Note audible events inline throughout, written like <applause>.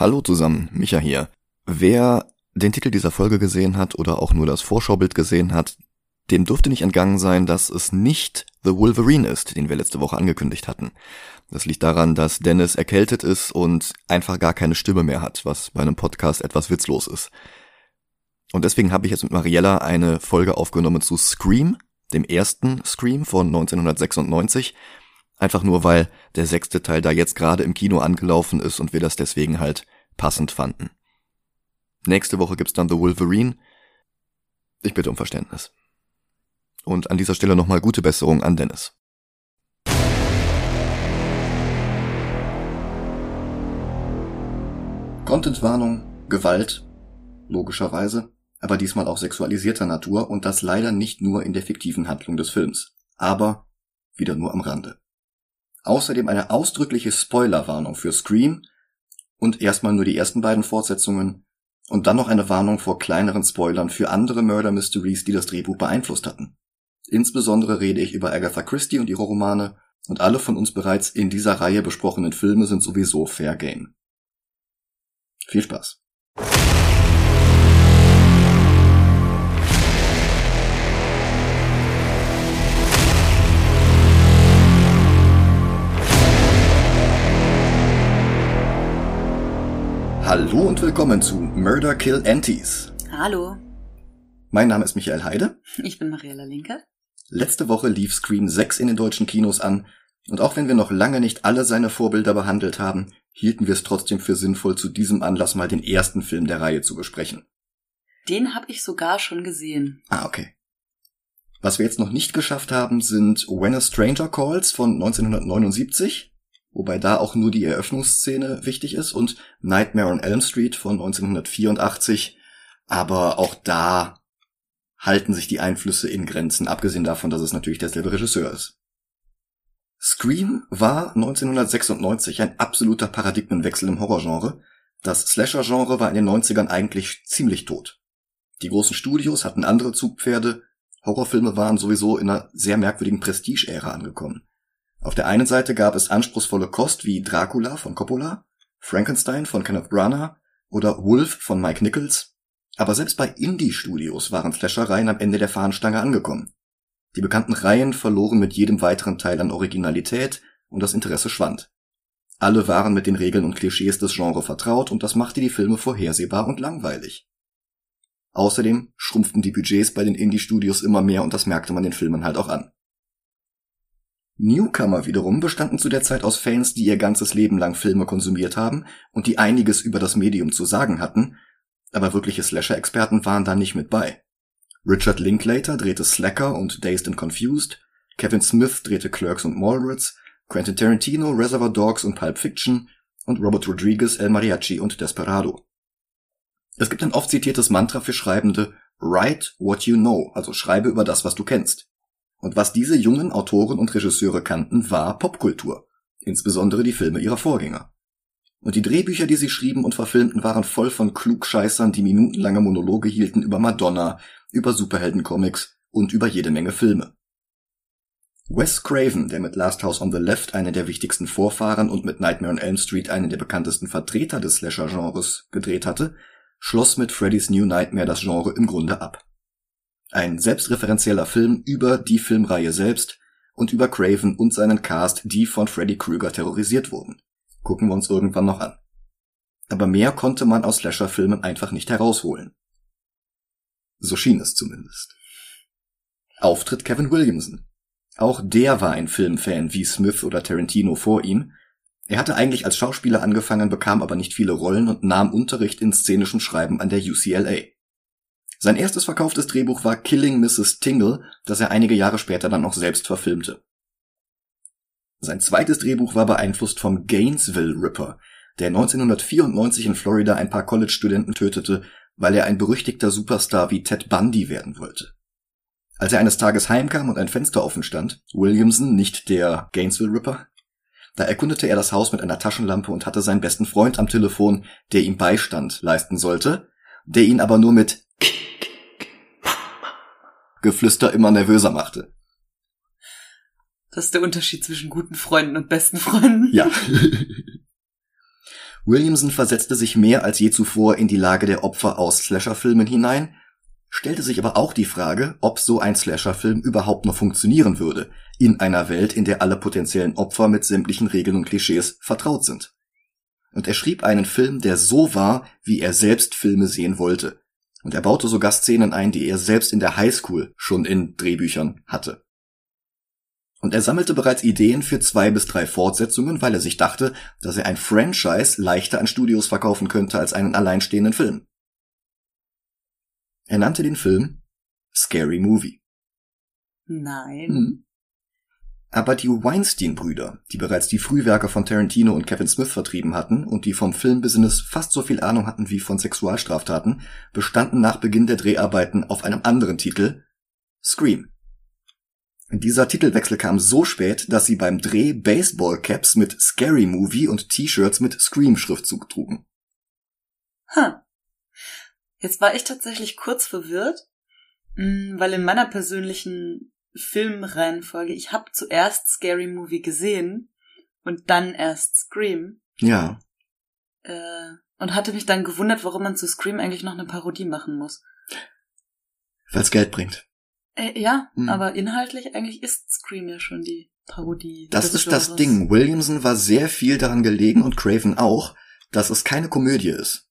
Hallo zusammen, Micha hier. Wer den Titel dieser Folge gesehen hat oder auch nur das Vorschaubild gesehen hat, dem dürfte nicht entgangen sein, dass es nicht The Wolverine ist, den wir letzte Woche angekündigt hatten. Das liegt daran, dass Dennis erkältet ist und einfach gar keine Stimme mehr hat, was bei einem Podcast etwas witzlos ist. Und deswegen habe ich jetzt mit Mariella eine Folge aufgenommen zu Scream, dem ersten Scream von 1996. Einfach nur, weil der sechste Teil da jetzt gerade im Kino angelaufen ist und wir das deswegen halt passend fanden. Nächste Woche gibt's dann The Wolverine. Ich bitte um Verständnis. Und an dieser Stelle nochmal gute Besserung an Dennis. Contentwarnung, Gewalt, logischerweise, aber diesmal auch sexualisierter Natur und das leider nicht nur in der fiktiven Handlung des Films, aber wieder nur am Rande. Außerdem eine ausdrückliche Spoilerwarnung für Scream und erstmal nur die ersten beiden Fortsetzungen und dann noch eine Warnung vor kleineren Spoilern für andere Murder Mysteries, die das Drehbuch beeinflusst hatten. Insbesondere rede ich über Agatha Christie und ihre Romane und alle von uns bereits in dieser Reihe besprochenen Filme sind sowieso Fair Game. Viel Spaß. Hallo und willkommen zu Murder Kill Antis. Hallo, Mein Name ist Michael Heide. ich bin Mariella Linke. Letzte Woche lief Scream 6 in den deutschen Kinos an und auch wenn wir noch lange nicht alle seine Vorbilder behandelt haben, hielten wir es trotzdem für sinnvoll, zu diesem Anlass mal den ersten Film der Reihe zu besprechen. Den habe ich sogar schon gesehen. Ah, okay. Was wir jetzt noch nicht geschafft haben, sind When a Stranger Calls von 1979, wobei da auch nur die Eröffnungsszene wichtig ist, und Nightmare on Elm Street von 1984, aber auch da halten sich die Einflüsse in Grenzen, abgesehen davon, dass es natürlich derselbe Regisseur ist. Scream war 1996 ein absoluter Paradigmenwechsel im Horrorgenre. Das Slasher-Genre war in den 90ern eigentlich ziemlich tot. Die großen Studios hatten andere Zugpferde, Horrorfilme waren sowieso in einer sehr merkwürdigen Prestige-Ära angekommen. Auf der einen Seite gab es anspruchsvolle Kost wie Dracula von Coppola, Frankenstein von Kenneth Branagh oder Wolf von Mike Nichols, aber selbst bei Indie-Studios waren Slasher-Reihen am Ende der Fahnenstange angekommen. Die bekannten Reihen verloren mit jedem weiteren Teil an Originalität und das Interesse schwand. Alle waren mit den Regeln und Klischees des Genres vertraut und das machte die Filme vorhersehbar und langweilig. Außerdem schrumpften die Budgets bei den Indie-Studios immer mehr und das merkte man den Filmen halt auch an. Newcomer wiederum bestanden zu der Zeit aus Fans, die ihr ganzes Leben lang Filme konsumiert haben und die einiges über das Medium zu sagen hatten, aber wirkliche Slasher-Experten waren da nicht mit bei. Richard Linklater drehte Slacker und Dazed and Confused, Kevin Smith drehte Clerks und Mallrats, Quentin Tarantino Reservoir Dogs und Pulp Fiction und Robert Rodriguez El Mariachi und Desperado. Es gibt ein oft zitiertes Mantra für Schreibende Write what you know, also schreibe über das, was du kennst. Und was diese jungen Autoren und Regisseure kannten, war Popkultur, insbesondere die Filme ihrer Vorgänger. Und die Drehbücher, die sie schrieben und verfilmten, waren voll von Klugscheißern, die minutenlange Monologe hielten über Madonna, über Superheldencomics und über jede Menge Filme. Wes Craven, der mit Last House on the Left einen der wichtigsten Vorfahren und mit Nightmare on Elm Street einen der bekanntesten Vertreter des Slasher-Genres gedreht hatte, schloss mit Freddy's New Nightmare das Genre im Grunde ab. Ein selbstreferenzieller Film über die Filmreihe selbst und über Craven und seinen Cast, die von Freddy Krueger terrorisiert wurden. Gucken wir uns irgendwann noch an. Aber mehr konnte man aus Slasher-Filmen einfach nicht herausholen. So schien es zumindest. Auftritt Kevin Williamson. Auch der war ein Filmfan wie Smith oder Tarantino vor ihm. Er hatte eigentlich als Schauspieler angefangen, bekam aber nicht viele Rollen und nahm Unterricht in szenischem Schreiben an der UCLA. Sein erstes verkauftes Drehbuch war Killing Mrs. Tingle, das er einige Jahre später dann auch selbst verfilmte. Sein zweites Drehbuch war beeinflusst vom Gainesville Ripper, der 1994 in Florida ein paar College-Studenten tötete, weil er ein berüchtigter Superstar wie Ted Bundy werden wollte. Als er eines Tages heimkam und ein Fenster offen stand, Williamson, nicht der Gainesville Ripper, da erkundete er das Haus mit einer Taschenlampe und hatte seinen besten Freund am Telefon, der ihm Beistand leisten sollte, der ihn aber nur mit Geflüster immer nervöser machte. Das ist der Unterschied zwischen guten Freunden und besten Freunden. Ja. <laughs> Williamson versetzte sich mehr als je zuvor in die Lage der Opfer aus Slasher-Filmen hinein, stellte sich aber auch die Frage, ob so ein Slasher-Film überhaupt noch funktionieren würde, in einer Welt, in der alle potenziellen Opfer mit sämtlichen Regeln und Klischees vertraut sind. Und er schrieb einen Film, der so war, wie er selbst Filme sehen wollte. Und er baute sogar Szenen ein, die er selbst in der Highschool schon in Drehbüchern hatte. Und er sammelte bereits Ideen für zwei bis drei Fortsetzungen, weil er sich dachte, dass er ein Franchise leichter an Studios verkaufen könnte als einen alleinstehenden Film. Er nannte den Film Scary Movie. Nein. Hm. Aber die Weinstein-Brüder, die bereits die Frühwerke von Tarantino und Kevin Smith vertrieben hatten und die vom Filmbusiness fast so viel Ahnung hatten wie von Sexualstraftaten, bestanden nach Beginn der Dreharbeiten auf einem anderen Titel, Scream. Dieser Titelwechsel kam so spät, dass sie beim Dreh Baseballcaps mit Scary Movie und T-Shirts mit Scream-Schriftzug trugen. Huh. Jetzt war ich tatsächlich kurz verwirrt, mm, weil in meiner persönlichen Filmreihenfolge, ich habe zuerst Scary Movie gesehen und dann erst Scream. Ja. Äh, und hatte mich dann gewundert, warum man zu Scream eigentlich noch eine Parodie machen muss. Weil's Geld bringt. Äh, ja, Hm. aber inhaltlich eigentlich ist Scream ja schon die Parodie. Das ist das. Ding. Williamson war sehr viel daran gelegen und Craven auch, dass es keine Komödie ist,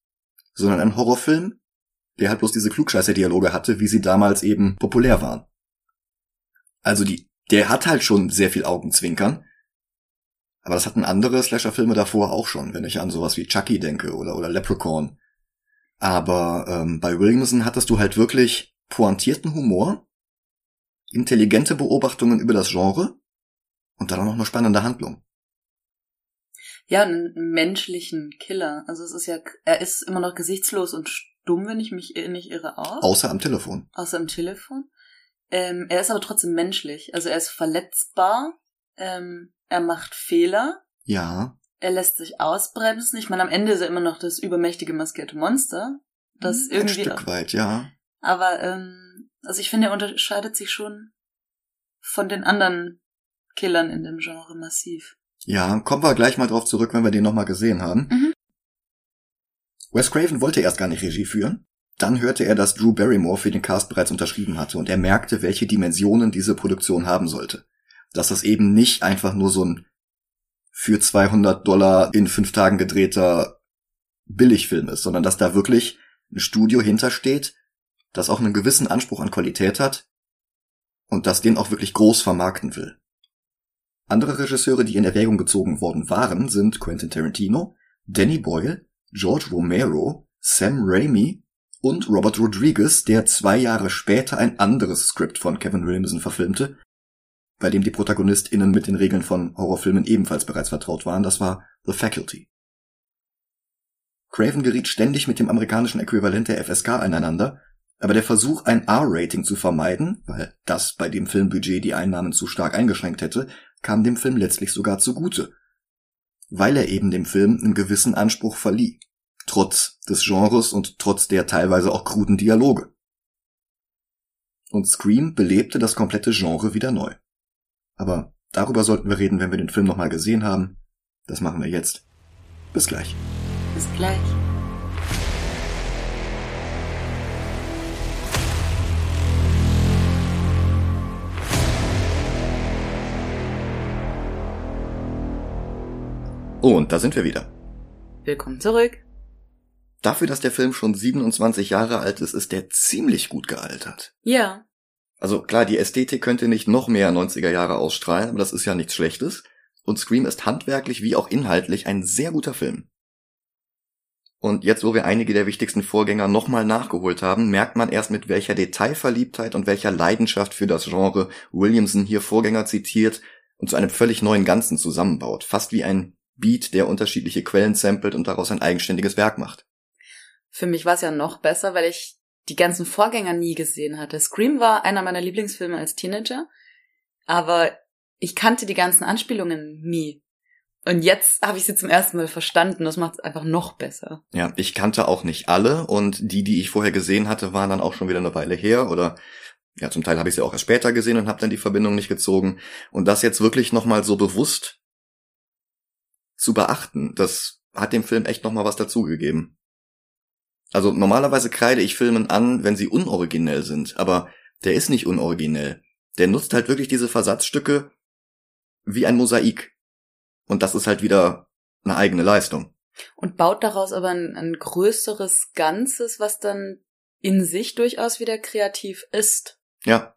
sondern ein Horrorfilm, der halt bloß diese Klugscheißer-Dialoge hatte, wie sie damals eben populär waren. Also die, der hat halt schon sehr viel Augenzwinkern, aber das hatten andere Slasher-Filme davor auch schon, wenn ich an sowas wie Chucky denke oder, oder Leprechaun. Aber ähm, bei Williamson hattest du halt wirklich pointierten Humor, intelligente Beobachtungen über das Genre und dann auch noch eine spannende Handlung. Ja, einen menschlichen Killer. Also es ist ja, er ist immer noch gesichtslos und stumm, wenn ich mich nicht irre auch. Außer am Telefon. Außer im Telefon. Ähm, er ist aber trotzdem menschlich. Also er ist verletzbar. Ähm, er macht Fehler. Ja. Er lässt sich ausbremsen. Ich meine, am Ende ist er immer noch das übermächtige maskierte Monster. Das ein irgendwie. Stück weit, ja. Aber ähm, also ich finde, er unterscheidet sich schon von den anderen Killern in dem Genre massiv. Ja, kommen wir gleich mal drauf zurück, wenn wir den nochmal gesehen haben. Mhm. Wes Craven wollte erst gar nicht Regie führen. Dann hörte er, dass Drew Barrymore für den Cast bereits unterschrieben hatte und er merkte, welche Dimensionen diese Produktion haben sollte. Dass das eben nicht einfach nur so ein für 200 Dollar in fünf Tagen gedrehter Billigfilm ist, sondern dass da wirklich ein Studio hintersteht, das auch einen gewissen Anspruch an Qualität hat und das den auch wirklich groß vermarkten will. Andere Regisseure, die in Erwägung gezogen worden waren, sind Quentin Tarantino, Danny Boyle, George Romero, Sam Raimi und Robert Rodriguez, der zwei Jahre später ein anderes Skript von Kevin Williamson verfilmte, bei dem die ProtagonistInnen mit den Regeln von Horrorfilmen ebenfalls bereits vertraut waren. Das war The Faculty. Craven geriet ständig mit dem amerikanischen Äquivalent der FSK aneinander, aber der Versuch, ein R-Rating zu vermeiden, weil das bei dem Filmbudget die Einnahmen zu stark eingeschränkt hätte, kam dem Film letztlich sogar zugute. Weil er eben dem Film einen gewissen Anspruch verlieh. Trotz des Genres und trotz der teilweise auch kruden Dialoge. Und Scream belebte das komplette Genre wieder neu. Aber darüber sollten wir reden, wenn wir den Film nochmal gesehen haben. Das machen wir jetzt. Bis gleich. Bis gleich. Und da sind wir wieder. Willkommen zurück. Dafür, dass der Film schon 27 Jahre alt ist, ist der ziemlich gut gealtert. Ja. Also klar, die Ästhetik könnte nicht noch mehr 90er Jahre ausstrahlen, aber das ist ja nichts Schlechtes. Und Scream ist handwerklich wie auch inhaltlich ein sehr guter Film. Und jetzt, wo wir einige der wichtigsten Vorgänger nochmal nachgeholt haben, merkt man erst mit welcher Detailverliebtheit und welcher Leidenschaft für das Genre Williamson hier Vorgänger zitiert und zu einem völlig neuen Ganzen zusammenbaut. Fast wie ein Beat, der unterschiedliche Quellen samplet und daraus ein eigenständiges Werk macht. Für mich war es ja noch besser, weil ich die ganzen Vorgänger nie gesehen hatte. Scream war einer meiner Lieblingsfilme als Teenager, aber ich kannte die ganzen Anspielungen nie. Und jetzt habe ich sie zum ersten Mal verstanden. Das macht es einfach noch besser. Ja, ich kannte auch nicht alle und die, die ich vorher gesehen hatte, waren dann auch schon wieder eine Weile her oder ja, zum Teil habe ich sie auch erst später gesehen und habe dann die Verbindung nicht gezogen. Und das jetzt wirklich nochmal so bewusst zu beachten, das hat dem Film echt nochmal was dazugegeben. Also normalerweise kreide ich Filmen an, wenn sie unoriginell sind, aber der ist nicht unoriginell. Der nutzt halt wirklich diese Versatzstücke wie ein Mosaik. Und das ist halt wieder eine eigene Leistung. Und baut daraus aber ein, ein größeres Ganzes, was dann in sich durchaus wieder kreativ ist. Ja.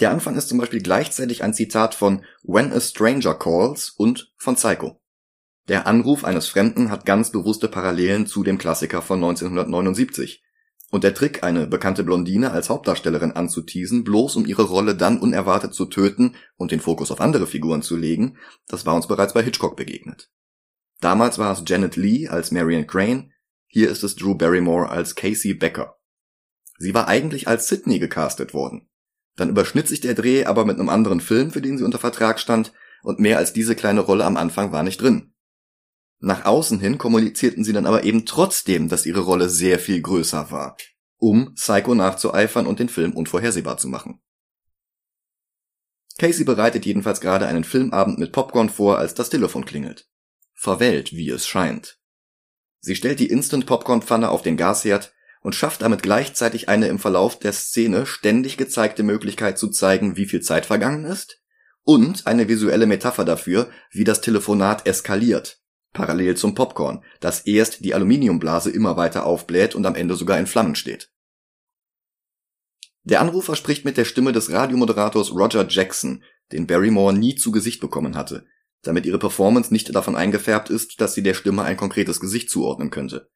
Der Anfang ist zum Beispiel gleichzeitig ein Zitat von When a Stranger Calls und von Psycho. Der Anruf eines Fremden hat ganz bewusste Parallelen zu dem Klassiker von 1979. Und der Trick, eine bekannte Blondine als Hauptdarstellerin anzuteasen, bloß um ihre Rolle dann unerwartet zu töten und den Fokus auf andere Figuren zu legen, das war uns bereits bei Hitchcock begegnet. Damals war es Janet Lee als Marion Crane, hier ist es Drew Barrymore als Casey Becker. Sie war eigentlich als Sydney gecastet worden. Dann überschnitt sich der Dreh aber mit einem anderen Film, für den sie unter Vertrag stand, und mehr als diese kleine Rolle am Anfang war nicht drin. Nach außen hin kommunizierten sie dann aber eben trotzdem, dass ihre Rolle sehr viel größer war, um Psycho nachzueifern und den Film unvorhersehbar zu machen. Casey bereitet jedenfalls gerade einen Filmabend mit Popcorn vor, als das Telefon klingelt. Verwellt, wie es scheint. Sie stellt die Instant-Popcorn-Pfanne auf den Gasherd und schafft damit gleichzeitig eine im Verlauf der Szene ständig gezeigte Möglichkeit zu zeigen, wie viel Zeit vergangen ist, und eine visuelle Metapher dafür, wie das Telefonat eskaliert, parallel zum Popcorn, das erst die Aluminiumblase immer weiter aufbläht und am Ende sogar in Flammen steht. Der Anrufer spricht mit der Stimme des Radiomoderators Roger Jackson, den Barrymore nie zu Gesicht bekommen hatte, damit ihre Performance nicht davon eingefärbt ist, dass sie der Stimme ein konkretes Gesicht zuordnen könnte.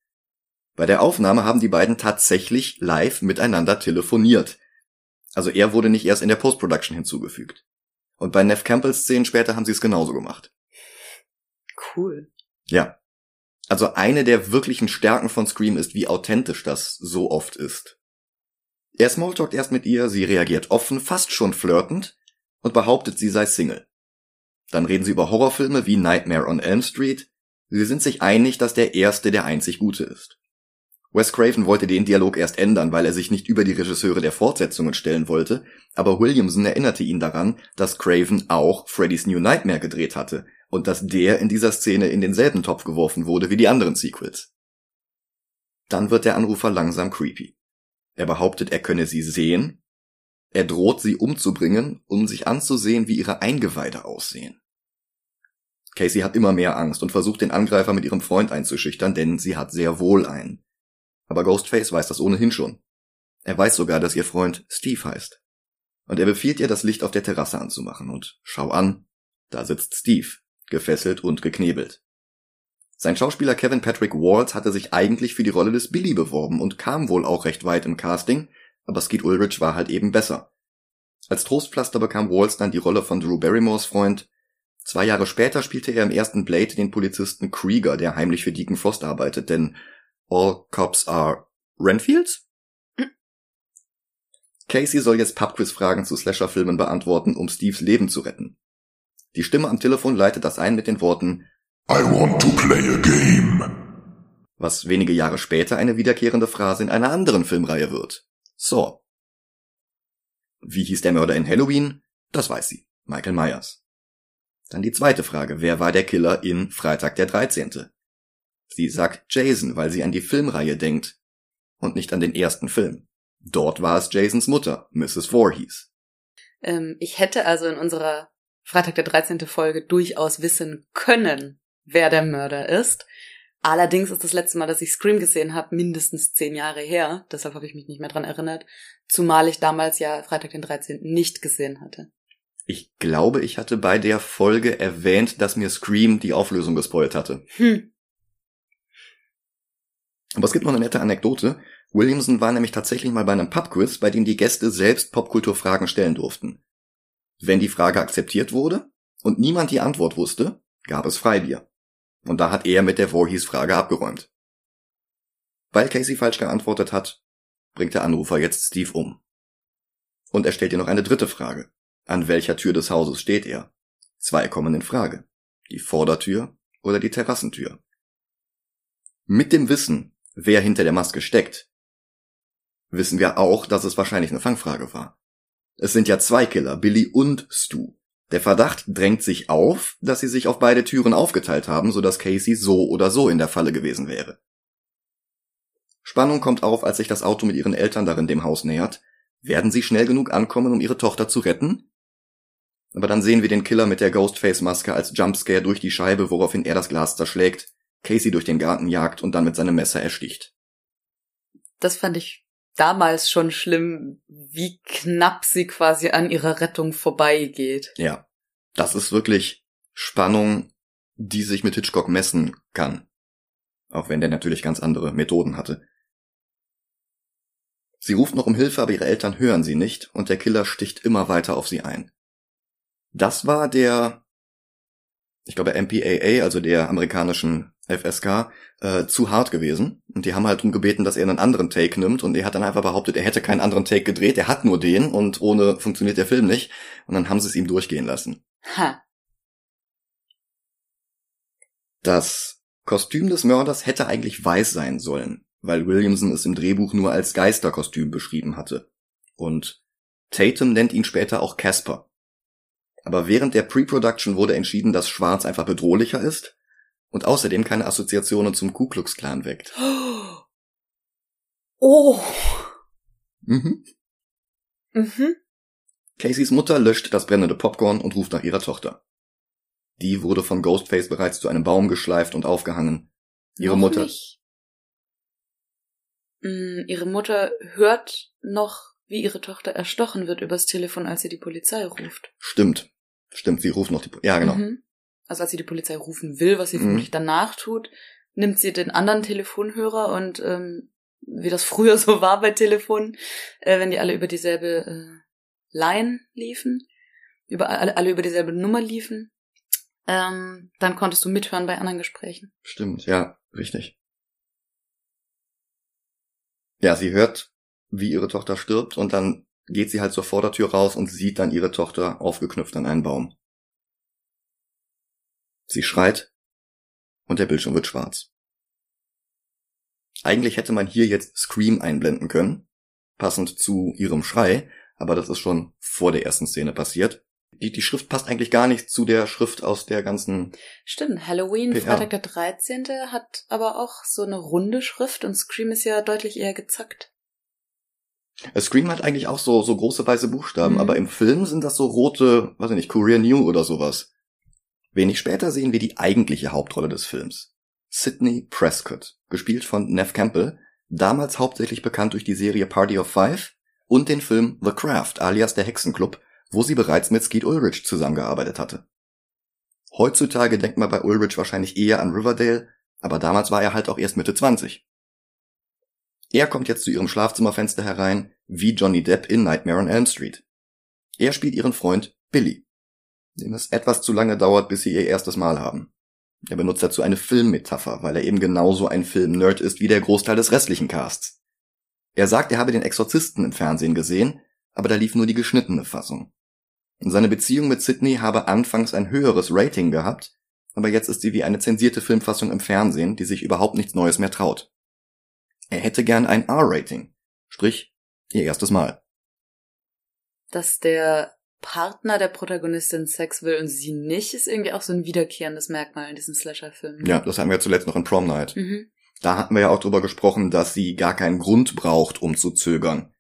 Bei der Aufnahme haben die beiden tatsächlich live miteinander telefoniert. Also er wurde nicht erst in der Post-Production hinzugefügt. Und bei Neff Campbells Szenen später haben sie es genauso gemacht. Cool. Ja. Also eine der wirklichen Stärken von Scream ist, wie authentisch das so oft ist. Er smalltalkt erst mit ihr, sie reagiert offen, fast schon flirtend und behauptet, sie sei Single. Dann reden sie über Horrorfilme wie Nightmare on Elm Street. Sie sind sich einig, dass der erste der einzig gute ist. Wes Craven wollte den Dialog erst ändern, weil er sich nicht über die Regisseure der Fortsetzungen stellen wollte, aber Williamson erinnerte ihn daran, dass Craven auch Freddy's New Nightmare gedreht hatte und dass der in dieser Szene in denselben Topf geworfen wurde wie die anderen Sequels. Dann wird der Anrufer langsam creepy. Er behauptet, er könne sie sehen. Er droht sie umzubringen, um sich anzusehen, wie ihre Eingeweide aussehen. Casey hat immer mehr Angst und versucht den Angreifer mit ihrem Freund einzuschüchtern, denn sie hat sehr wohl einen. Aber Ghostface weiß das ohnehin schon. Er weiß sogar, dass ihr Freund Steve heißt. Und er befiehlt ihr, das Licht auf der Terrasse anzumachen und schau an, da sitzt Steve, gefesselt und geknebelt. Sein Schauspieler Kevin Patrick Waltz hatte sich eigentlich für die Rolle des Billy beworben und kam wohl auch recht weit im Casting, aber Skeet Ulrich war halt eben besser. Als Trostpflaster bekam Waltz dann die Rolle von Drew Barrymores Freund. Zwei Jahre später spielte er im ersten Blade den Polizisten Krieger, der heimlich für Deacon Frost arbeitet, denn All Cops Are Renfields? Casey soll jetzt Pubquiz-Fragen zu Slasher-Filmen beantworten, um Steves Leben zu retten. Die Stimme am Telefon leitet das ein mit den Worten I want to play a game. Was wenige Jahre später eine wiederkehrende Phrase in einer anderen Filmreihe wird. Saw. Wie hieß der Mörder in Halloween? Das weiß sie. Michael Myers. Dann die zweite Frage. Wer war der Killer in Freitag der 13.? Sie sagt Jason, weil sie an die Filmreihe denkt und nicht an den ersten Film. Dort war es Jasons Mutter, Mrs. Voorhees. Ähm, ich hätte also in unserer Freitag der 13. Folge durchaus wissen können, wer der Mörder ist. Allerdings ist das letzte Mal, dass ich Scream gesehen habe, mindestens zehn Jahre her. Deshalb habe ich mich nicht mehr dran erinnert. Zumal ich damals ja Freitag den 13. nicht gesehen hatte. Ich glaube, ich hatte bei der Folge erwähnt, dass mir Scream die Auflösung gespoilt hatte. Hm. Aber es gibt noch eine nette Anekdote. Williamson war nämlich tatsächlich mal bei einem Pubquiz, bei dem die Gäste selbst Popkulturfragen stellen durften. Wenn die Frage akzeptiert wurde und niemand die Antwort wusste, gab es Freibier. Und da hat er mit der Voorhees-Frage abgeräumt. Weil Casey falsch geantwortet hat, bringt der Anrufer jetzt Steve um. Und er stellt ihr noch eine dritte Frage. An welcher Tür des Hauses steht er? Zwei kommen in Frage. Die Vordertür oder die Terrassentür? Mit dem Wissen, wer hinter der Maske steckt, wissen wir auch, dass es wahrscheinlich eine Fangfrage war. Es sind ja zwei Killer, Billy und Stu. Der Verdacht drängt sich auf, dass sie sich auf beide Türen aufgeteilt haben, sodass Casey so oder so in der Falle gewesen wäre. Spannung kommt auf, als sich das Auto mit ihren Eltern darin dem Haus nähert. Werden sie schnell genug ankommen, um ihre Tochter zu retten? Aber dann sehen wir den Killer mit der Ghostface-Maske als Jumpscare durch die Scheibe, woraufhin er das Glas zerschlägt, Casey durch den Garten jagt und dann mit seinem Messer ersticht. Das fand ich damals schon schlimm, wie knapp sie quasi an ihrer Rettung vorbeigeht. Ja. Das ist wirklich Spannung, die sich mit Hitchcock messen kann. Auch wenn der natürlich ganz andere Methoden hatte. Sie ruft noch um Hilfe, aber ihre Eltern hören sie nicht und der Killer sticht immer weiter auf sie ein. Das war der, ich glaube, MPAA, also der amerikanischen FSK, äh, zu hart gewesen. Und die haben halt darum gebeten, dass er einen anderen Take nimmt. Und er hat dann einfach behauptet, er hätte keinen anderen Take gedreht, er hat nur den und ohne funktioniert der Film nicht. Und dann haben sie es ihm durchgehen lassen. Ha. Das Kostüm des Mörders hätte eigentlich weiß sein sollen, weil Williamson es im Drehbuch nur als Geisterkostüm beschrieben hatte. Und Tatum nennt ihn später auch Casper. Aber während der Pre-Production wurde entschieden, dass Schwarz einfach bedrohlicher ist und außerdem keine Assoziationen zum Ku Klux Klan weckt. Oh. Mhm. Mhm. Caseys Mutter löscht das brennende Popcorn und ruft nach ihrer Tochter. Die wurde von Ghostface bereits zu einem Baum geschleift und aufgehangen. Ihre Noch Mutter. Nicht. Mm, Ihre Mutter hört noch, wie ihre Tochter erstochen wird übers Telefon, als sie die Polizei ruft. Stimmt. Stimmt, sie ruft noch die. Po ja, genau. Mhm. Also als sie die Polizei rufen will, was sie Mhm. vermutlich danach tut, nimmt sie den anderen Telefonhörer und ähm, wie das früher <laughs> so war bei Telefonen, äh, wenn die alle über dieselbe äh, Line liefen, über alle, alle über dieselbe Nummer liefen, ähm, dann konntest du mithören bei anderen Gesprächen. Stimmt, ja, richtig. Ja, sie hört, wie ihre Tochter stirbt und dann geht sie halt zur Vordertür raus und sieht dann ihre Tochter aufgeknüpft an einen Baum. Sie schreit und der Bildschirm wird schwarz. Eigentlich hätte man hier jetzt Scream einblenden können, passend zu ihrem Schrei, aber das ist schon vor der ersten Szene passiert. Die, die Schrift passt eigentlich gar nicht zu der Schrift aus der ganzen Stimmt, Halloween, PR. Freitag der 13. hat aber auch so eine runde Schrift und Scream ist ja deutlich eher gezackt. Äh, Scream hat eigentlich auch so, so große weiße Buchstaben, Mhm. aber im Film sind das so rote, weiß ich nicht, Korean New oder sowas. Wenig später sehen wir die eigentliche Hauptrolle des Films. Sidney Prescott, gespielt von Nev Campbell, damals hauptsächlich bekannt durch die Serie Party of Five und den Film The Craft alias der Hexenclub, wo sie bereits mit Skeet Ulrich zusammengearbeitet hatte. Heutzutage denkt man bei Ulrich wahrscheinlich eher an Riverdale, aber damals war er halt auch erst Mitte 20. Er kommt jetzt zu ihrem Schlafzimmerfenster herein, wie Johnny Depp in Nightmare on Elm Street. Er spielt ihren Freund Billy, dem es etwas zu lange dauert, bis sie ihr erstes Mal haben. Er benutzt dazu eine Filmmetapher, weil er eben genauso ein Film-Nerd ist wie der Großteil des restlichen Casts. Er sagt, er habe den Exorzisten im Fernsehen gesehen, aber da lief nur die geschnittene Fassung. Seine Beziehung mit Sidney habe anfangs ein höheres Rating gehabt, aber jetzt ist sie wie eine zensierte Filmfassung im Fernsehen, die sich überhaupt nichts Neues mehr traut. Er hätte gern ein R-Rating, sprich ihr erstes Mal. Dass der Partner der Protagonistin Sex will und sie nicht, ist irgendwie auch so ein wiederkehrendes Merkmal in diesem Slasher-Film. Ja, das hatten wir zuletzt noch in Prom Night. Mhm. Da hatten wir ja auch drüber gesprochen, dass sie gar keinen Grund braucht, um zu zögern.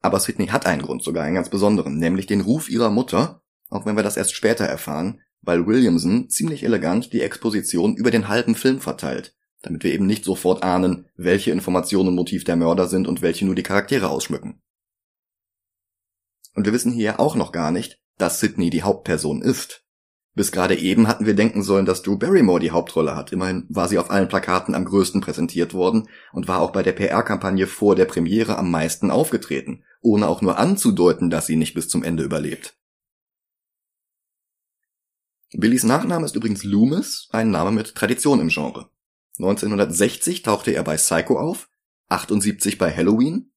Aber Sydney hat einen Grund, sogar einen ganz besonderen, nämlich den Ruf ihrer Mutter, auch wenn wir das erst später erfahren, weil Williamson ziemlich elegant die Exposition über den halben Film verteilt, damit wir eben nicht sofort ahnen, welche Informationen Motiv der Mörder sind und welche nur die Charaktere ausschmücken. Und wir wissen hier auch noch gar nicht, dass Sydney die Hauptperson ist. Bis gerade eben hatten wir denken sollen, dass Drew Barrymore die Hauptrolle hat. Immerhin war sie auf allen Plakaten am größten präsentiert worden und war auch bei der PR-Kampagne vor der Premiere am meisten aufgetreten, ohne auch nur anzudeuten, dass sie nicht bis zum Ende überlebt. Billys Nachname ist übrigens Loomis, ein Name mit Tradition im Genre. 1960 tauchte er bei Psycho auf, 78 bei Halloween,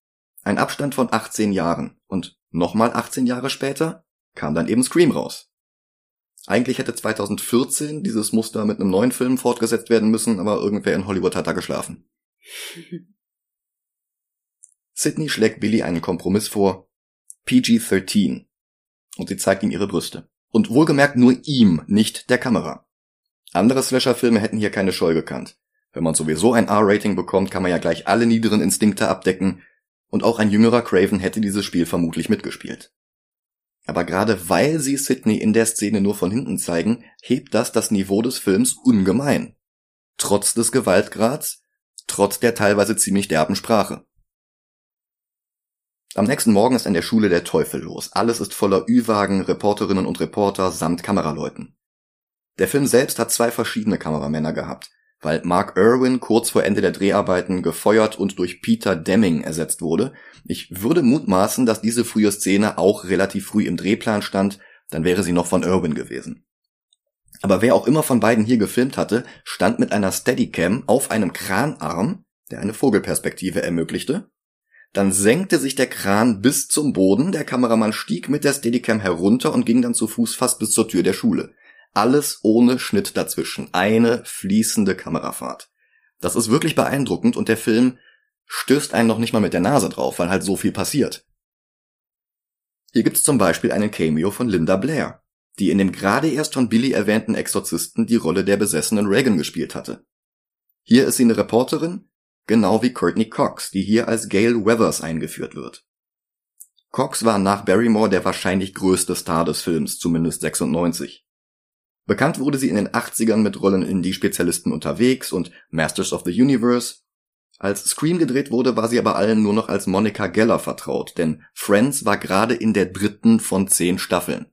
ein Abstand von 18 Jahren und nochmal 18 Jahre später kam dann eben Scream raus. Eigentlich hätte 2014 dieses Muster mit einem neuen Film fortgesetzt werden müssen, aber irgendwer in Hollywood hat da geschlafen. <laughs> Sidney schlägt Billy einen Kompromiss vor. PG-13. Und sie zeigt ihm ihre Brüste. Und wohlgemerkt nur ihm, nicht der Kamera. Andere Slasher-Filme hätten hier keine Scheu gekannt. Wenn man sowieso ein R-Rating bekommt, kann man ja gleich alle niederen Instinkte abdecken, und auch ein jüngerer Craven hätte dieses Spiel vermutlich mitgespielt. Aber gerade weil sie Sidney in der Szene nur von hinten zeigen, hebt das das Niveau des Films ungemein. Trotz des Gewaltgrads, trotz der teilweise ziemlich derben Sprache. Am nächsten Morgen ist an der Schule der Teufel los. Alles ist voller Ü-Wagen, Reporterinnen und Reporter samt Kameraleuten. Der Film selbst hat zwei verschiedene Kameramänner gehabt, weil Mark Irwin kurz vor Ende der Dreharbeiten gefeuert und durch Peter Deming ersetzt wurde. Ich würde mutmaßen, dass diese frühe Szene auch relativ früh im Drehplan stand, dann wäre sie noch von Irwin gewesen. Aber wer auch immer von beiden hier gefilmt hatte, stand mit einer Steadicam auf einem Kranarm, der eine Vogelperspektive ermöglichte, dann senkte sich der Kran bis zum Boden, der Kameramann stieg mit der Steadicam herunter und ging dann zu Fuß fast bis zur Tür der Schule. Alles ohne Schnitt dazwischen. Eine fließende Kamerafahrt. Das ist wirklich beeindruckend und der Film stößt einen noch nicht mal mit der Nase drauf, weil halt so viel passiert. Hier gibt's zum Beispiel einen Cameo von Linda Blair, die in dem gerade erst von Billy erwähnten Exorzisten die Rolle der besessenen Reagan gespielt hatte. Hier ist sie eine Reporterin, genau wie Courtney Cox, die hier als Gail Weathers eingeführt wird. Cox war nach Barrymore der wahrscheinlich größte Star des Films, zumindest 96. Bekannt wurde sie in den 80ern mit Rollen in Die Spezialisten unterwegs und Masters of the Universe. Als Scream gedreht wurde, war sie aber allen nur noch als Monica Geller vertraut, denn Friends war gerade in der dritten von zehn Staffeln.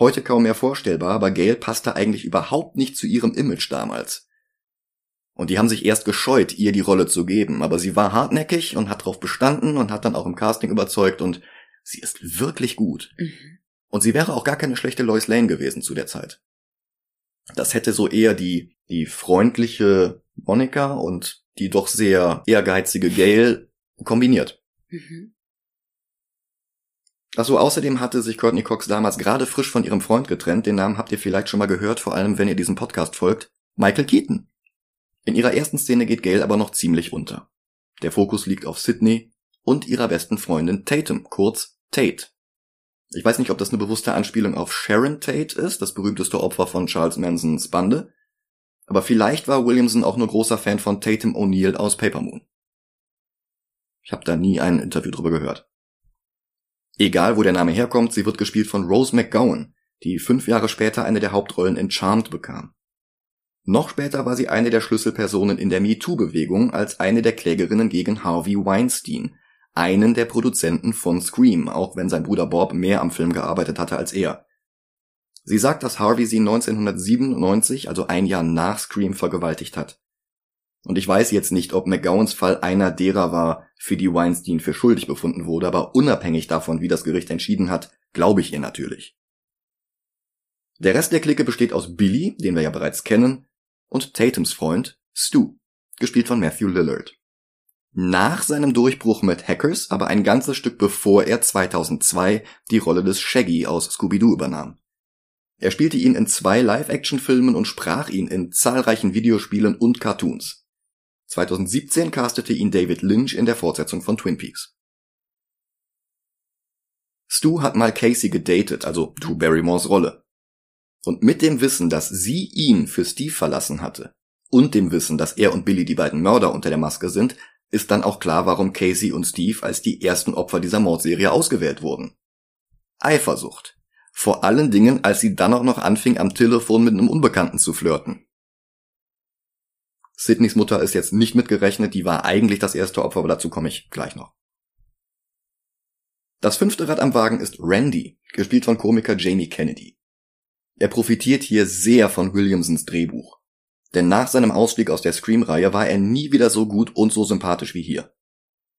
Heute kaum mehr vorstellbar, aber Gail passte eigentlich überhaupt nicht zu ihrem Image damals. Und die haben sich erst gescheut, ihr die Rolle zu geben, aber sie war hartnäckig und hat darauf bestanden und hat dann auch im Casting überzeugt und sie ist wirklich gut. Mhm. Und sie wäre auch gar keine schlechte Lois Lane gewesen zu der Zeit. Das hätte so eher die, die freundliche Monika und die doch sehr ehrgeizige Gail kombiniert. Mhm. Achso, außerdem hatte sich Courtney Cox damals gerade frisch von ihrem Freund getrennt. Den Namen habt ihr vielleicht schon mal gehört, vor allem wenn ihr diesem Podcast folgt. Michael Keaton. In ihrer ersten Szene geht Gail aber noch ziemlich unter. Der Fokus liegt auf Sydney und ihrer besten Freundin Tatum, kurz Tate. Ich weiß nicht, ob das eine bewusste Anspielung auf Sharon Tate ist, das berühmteste Opfer von Charles Mansons Bande, aber vielleicht war Williamson auch nur großer Fan von Tatum O'Neill aus Paper Moon. Ich habe da nie ein Interview drüber gehört. Egal, wo der Name herkommt, sie wird gespielt von Rose McGowan, die fünf Jahre später eine der Hauptrollen in Charmed bekam. Noch später war sie eine der Schlüsselpersonen in der MeToo-Bewegung als eine der Klägerinnen gegen Harvey Weinstein, einen der Produzenten von Scream, auch wenn sein Bruder Bob mehr am Film gearbeitet hatte als er. Sie sagt, dass Harvey sie 1997, also ein Jahr nach Scream, vergewaltigt hat. Und ich weiß jetzt nicht, ob McGowans Fall einer derer war, für die Weinstein für schuldig befunden wurde, aber unabhängig davon, wie das Gericht entschieden hat, glaube ich ihr natürlich. Der Rest der Clique besteht aus Billy, den wir ja bereits kennen, und Tatums Freund Stu, gespielt von Matthew Lillard. Nach seinem Durchbruch mit Hackers, aber ein ganzes Stück bevor er 2002 die Rolle des Shaggy aus Scooby-Doo übernahm. Er spielte ihn in zwei Live-Action-Filmen und sprach ihn in zahlreichen Videospielen und Cartoons. 2017 castete ihn David Lynch in der Fortsetzung von Twin Peaks. Stu hat mal Casey gedatet, also Drew Barrymores Rolle. Und mit dem Wissen, dass sie ihn für Steve verlassen hatte, und dem Wissen, dass er und Billy die beiden Mörder unter der Maske sind, ist dann auch klar, warum Casey und Steve als die ersten Opfer dieser Mordserie ausgewählt wurden. Eifersucht. Vor allen Dingen, als sie dann auch noch anfing, am Telefon mit einem Unbekannten zu flirten. Sydneys Mutter ist jetzt nicht mitgerechnet, die war eigentlich das erste Opfer, aber dazu komme ich gleich noch. Das fünfte Rad am Wagen ist Randy, gespielt von Komiker Jamie Kennedy. Er profitiert hier sehr von Williamsons Drehbuch. Denn nach seinem Ausstieg aus der Scream-Reihe war er nie wieder so gut und so sympathisch wie hier.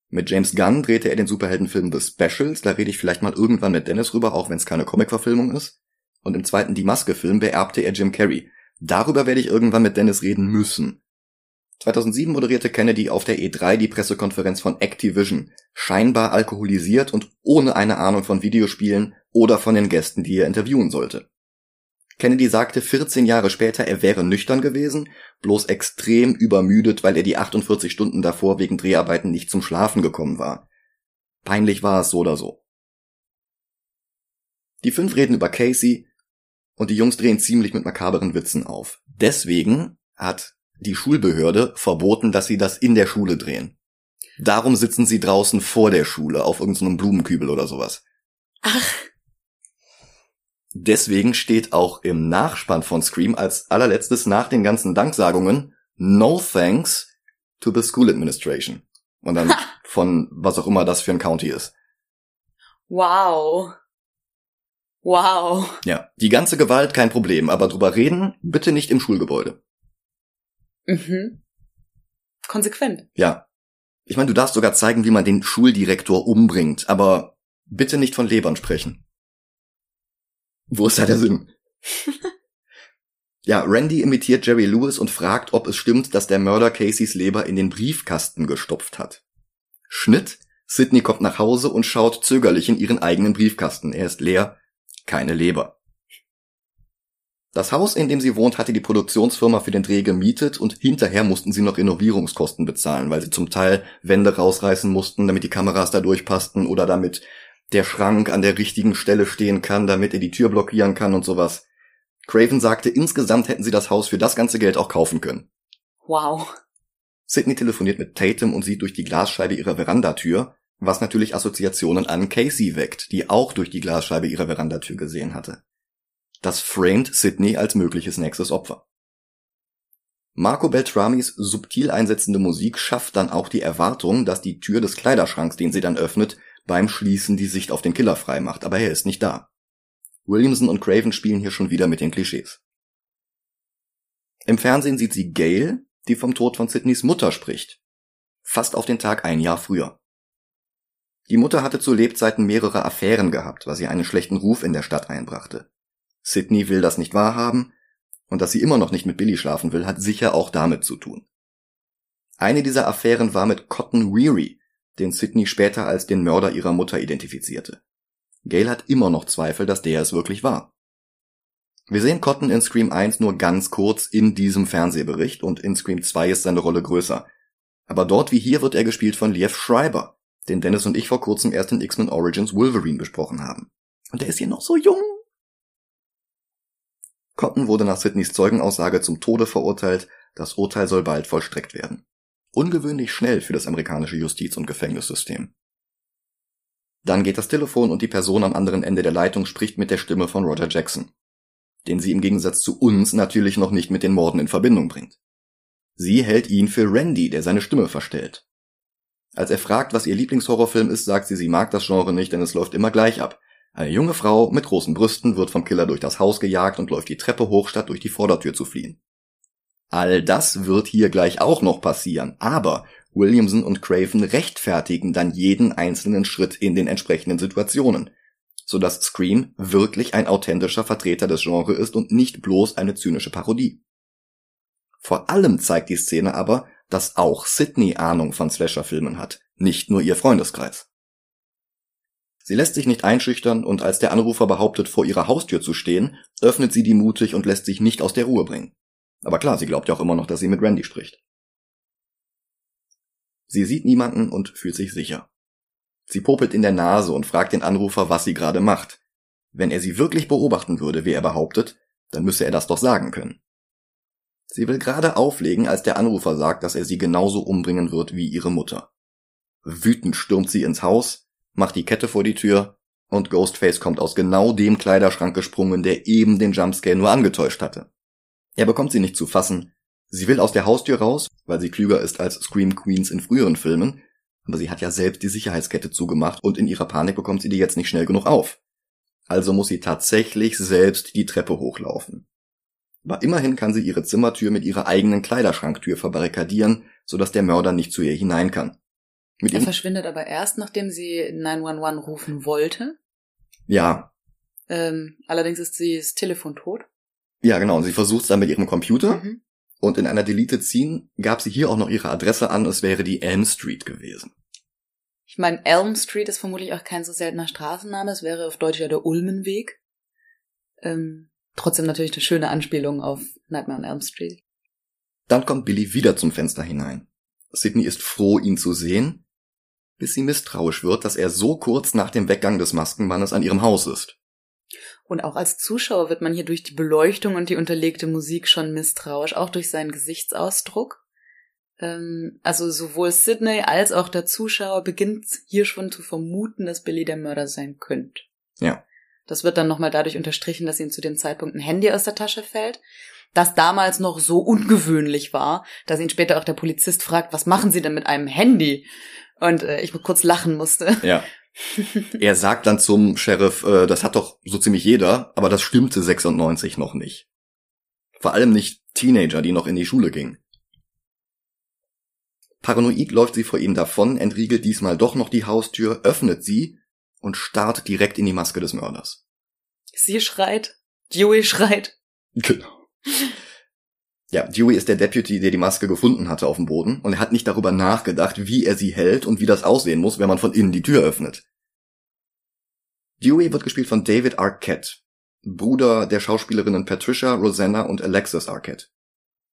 Mit James Gunn drehte er den Superheldenfilm The Specials, da rede ich vielleicht mal irgendwann mit Dennis rüber, auch wenn es keine Comic-Verfilmung ist. Und im zweiten Die Maske-Film beerbte er Jim Carrey. Darüber werde ich irgendwann mit Dennis reden müssen. 2007 moderierte Kennedy auf der E3 die Pressekonferenz von Activision, scheinbar alkoholisiert und ohne eine Ahnung von Videospielen oder von den Gästen, die er interviewen sollte. Kennedy sagte 14 Jahre später, er wäre nüchtern gewesen, bloß extrem übermüdet, weil er die 48 Stunden davor wegen Dreharbeiten nicht zum Schlafen gekommen war. Peinlich war es so oder so. Die fünf reden über Casey und die Jungs drehen ziemlich mit makaberen Witzen auf. Deswegen hat die Schulbehörde verboten, dass sie das in der Schule drehen. Darum sitzen sie draußen vor der Schule auf irgendeinem Blumenkübel oder sowas. Ach. Deswegen steht auch im Nachspann von Scream als allerletztes nach den ganzen Danksagungen No thanks to the school administration. Und dann von was auch immer das für ein County ist. Wow. Wow. Ja, die ganze Gewalt kein Problem, aber drüber reden bitte nicht im Schulgebäude. Mhm. Konsequent. Ja. Ich meine, du darfst sogar zeigen, wie man den Schuldirektor umbringt, aber bitte nicht von Lebern sprechen. Wo ist da der Sinn? <laughs> ja, Randy imitiert Jerry Lewis und fragt, ob es stimmt, dass der Mörder Caseys Leber in den Briefkasten gestopft hat. Schnitt. Sidney kommt nach Hause und schaut zögerlich in ihren eigenen Briefkasten. Er ist leer. Keine Leber. Das Haus, in dem sie wohnt, hatte die Produktionsfirma für den Dreh gemietet und hinterher mussten sie noch Renovierungskosten bezahlen, weil sie zum Teil Wände rausreißen mussten, damit die Kameras da durchpassten oder damit der Schrank an der richtigen Stelle stehen kann, damit er die Tür blockieren kann und sowas. Craven sagte, insgesamt hätten sie das Haus für das ganze Geld auch kaufen können. Wow. Sidney telefoniert mit Tatum und sieht durch die Glasscheibe ihrer Verandatür, was natürlich Assoziationen an Casey weckt, die auch durch die Glasscheibe ihrer Verandatür gesehen hatte. Das framed Sidney als mögliches nächstes Opfer. Marco Beltramis subtil einsetzende Musik schafft dann auch die Erwartung, dass die Tür des Kleiderschranks, den sie dann öffnet, beim Schließen die Sicht auf den Killer frei macht, aber er ist nicht da. Williamson und Craven spielen hier schon wieder mit den Klischees. Im Fernsehen sieht sie Gail, die vom Tod von Sidneys Mutter spricht. Fast auf den Tag ein Jahr früher. Die Mutter hatte zu Lebzeiten mehrere Affären gehabt, was ihr einen schlechten Ruf in der Stadt einbrachte. Sidney will das nicht wahrhaben, und dass sie immer noch nicht mit Billy schlafen will, hat sicher auch damit zu tun. Eine dieser Affären war mit Cotton Weary, den Sidney später als den Mörder ihrer Mutter identifizierte. Gail hat immer noch Zweifel, dass der es wirklich war. Wir sehen Cotton in Scream 1 nur ganz kurz in diesem Fernsehbericht und in Scream 2 ist seine Rolle größer. Aber dort wie hier wird er gespielt von Liev Schreiber, den Dennis und ich vor kurzem erst in X-Men Origins Wolverine besprochen haben. Und der ist hier noch so jung. Cotton wurde nach Sidneys Zeugenaussage zum Tode verurteilt, das Urteil soll bald vollstreckt werden. Ungewöhnlich schnell für das amerikanische Justiz- und Gefängnissystem. Dann geht das Telefon und die Person am anderen Ende der Leitung spricht mit der Stimme von Roger Jackson, den sie im Gegensatz zu uns natürlich noch nicht mit den Morden in Verbindung bringt. Sie hält ihn für Randy, der seine Stimme verstellt. Als er fragt, was ihr Lieblingshorrorfilm ist, sagt sie, sie mag das Genre nicht, denn es läuft immer gleich ab. Eine junge Frau mit großen Brüsten wird vom Killer durch das Haus gejagt und läuft die Treppe hoch, statt durch die Vordertür zu fliehen. All das wird hier gleich auch noch passieren, aber Williamson und Craven rechtfertigen dann jeden einzelnen Schritt in den entsprechenden Situationen, sodass Scream wirklich ein authentischer Vertreter des Genres ist und nicht bloß eine zynische Parodie. Vor allem zeigt die Szene aber, dass auch Sydney Ahnung von Slasher-Filmen hat, nicht nur ihr Freundeskreis. Sie lässt sich nicht einschüchtern und als der Anrufer behauptet, vor ihrer Haustür zu stehen, öffnet sie die mutig und lässt sich nicht aus der Ruhe bringen. Aber klar, sie glaubt ja auch immer noch, dass sie mit Randy spricht. Sie sieht niemanden und fühlt sich sicher. Sie popelt in der Nase und fragt den Anrufer, was sie gerade macht. Wenn er sie wirklich beobachten würde, wie er behauptet, dann müsse er das doch sagen können. Sie will gerade auflegen, als der Anrufer sagt, dass er sie genauso umbringen wird wie ihre Mutter. Wütend stürmt sie ins Haus, macht die Kette vor die Tür und Ghostface kommt aus genau dem Kleiderschrank gesprungen, der eben den Jumpscare nur angetäuscht hatte. Er bekommt sie nicht zu fassen. Sie will aus der Haustür raus, weil sie klüger ist als Scream Queens in früheren Filmen, aber sie hat ja selbst die Sicherheitskette zugemacht und in ihrer Panik bekommt sie die jetzt nicht schnell genug auf. Also muss sie tatsächlich selbst die Treppe hochlaufen. Aber immerhin kann sie ihre Zimmertür mit ihrer eigenen Kleiderschranktür verbarrikadieren, sodass der Mörder nicht zu ihr hinein kann. Mit er verschwindet aber erst, nachdem sie 911 rufen wollte. Ja. Ähm, allerdings ist sie das Telefon tot. Ja, genau. Und sie versucht es dann mit ihrem Computer. Mhm. Und in einer Deleted Scene gab sie hier auch noch ihre Adresse an. Es wäre die Elm Street gewesen. Ich meine, Elm Street ist vermutlich auch kein so seltener Straßenname. Es wäre auf Deutsch ja der Ulmenweg. Ähm, trotzdem natürlich eine schöne Anspielung auf Nightmare on Elm Street. Dann kommt Billy wieder zum Fenster hinein. Sydney ist froh, ihn zu sehen, bis sie misstrauisch wird, dass er so kurz nach dem Weggang des Maskenmannes an ihrem Haus ist. Und auch als Zuschauer wird man hier durch die Beleuchtung und die unterlegte Musik schon misstrauisch, auch durch seinen Gesichtsausdruck. Ähm, also sowohl Sidney als auch der Zuschauer beginnt hier schon zu vermuten, dass Billy der Mörder sein könnte. Ja. Das wird dann nochmal dadurch unterstrichen, dass ihm zu dem Zeitpunkt ein Handy aus der Tasche fällt, das damals noch so ungewöhnlich war, dass ihn später auch der Polizist fragt, was machen Sie denn mit einem Handy? Und äh, ich kurz lachen musste. Ja. <laughs> er sagt dann zum Sheriff, äh, das hat doch so ziemlich jeder, aber das stimmte 96 noch nicht. Vor allem nicht Teenager, die noch in die Schule gingen. Paranoid läuft sie vor ihm davon, entriegelt diesmal doch noch die Haustür, öffnet sie und starrt direkt in die Maske des Mörders. Sie schreit, Dewey schreit. Genau. <laughs> Ja, Dewey ist der Deputy, der die Maske gefunden hatte auf dem Boden und er hat nicht darüber nachgedacht, wie er sie hält und wie das aussehen muss, wenn man von innen die Tür öffnet. Dewey wird gespielt von David Arquette, Bruder der Schauspielerinnen Patricia, Rosanna und Alexis Arquette.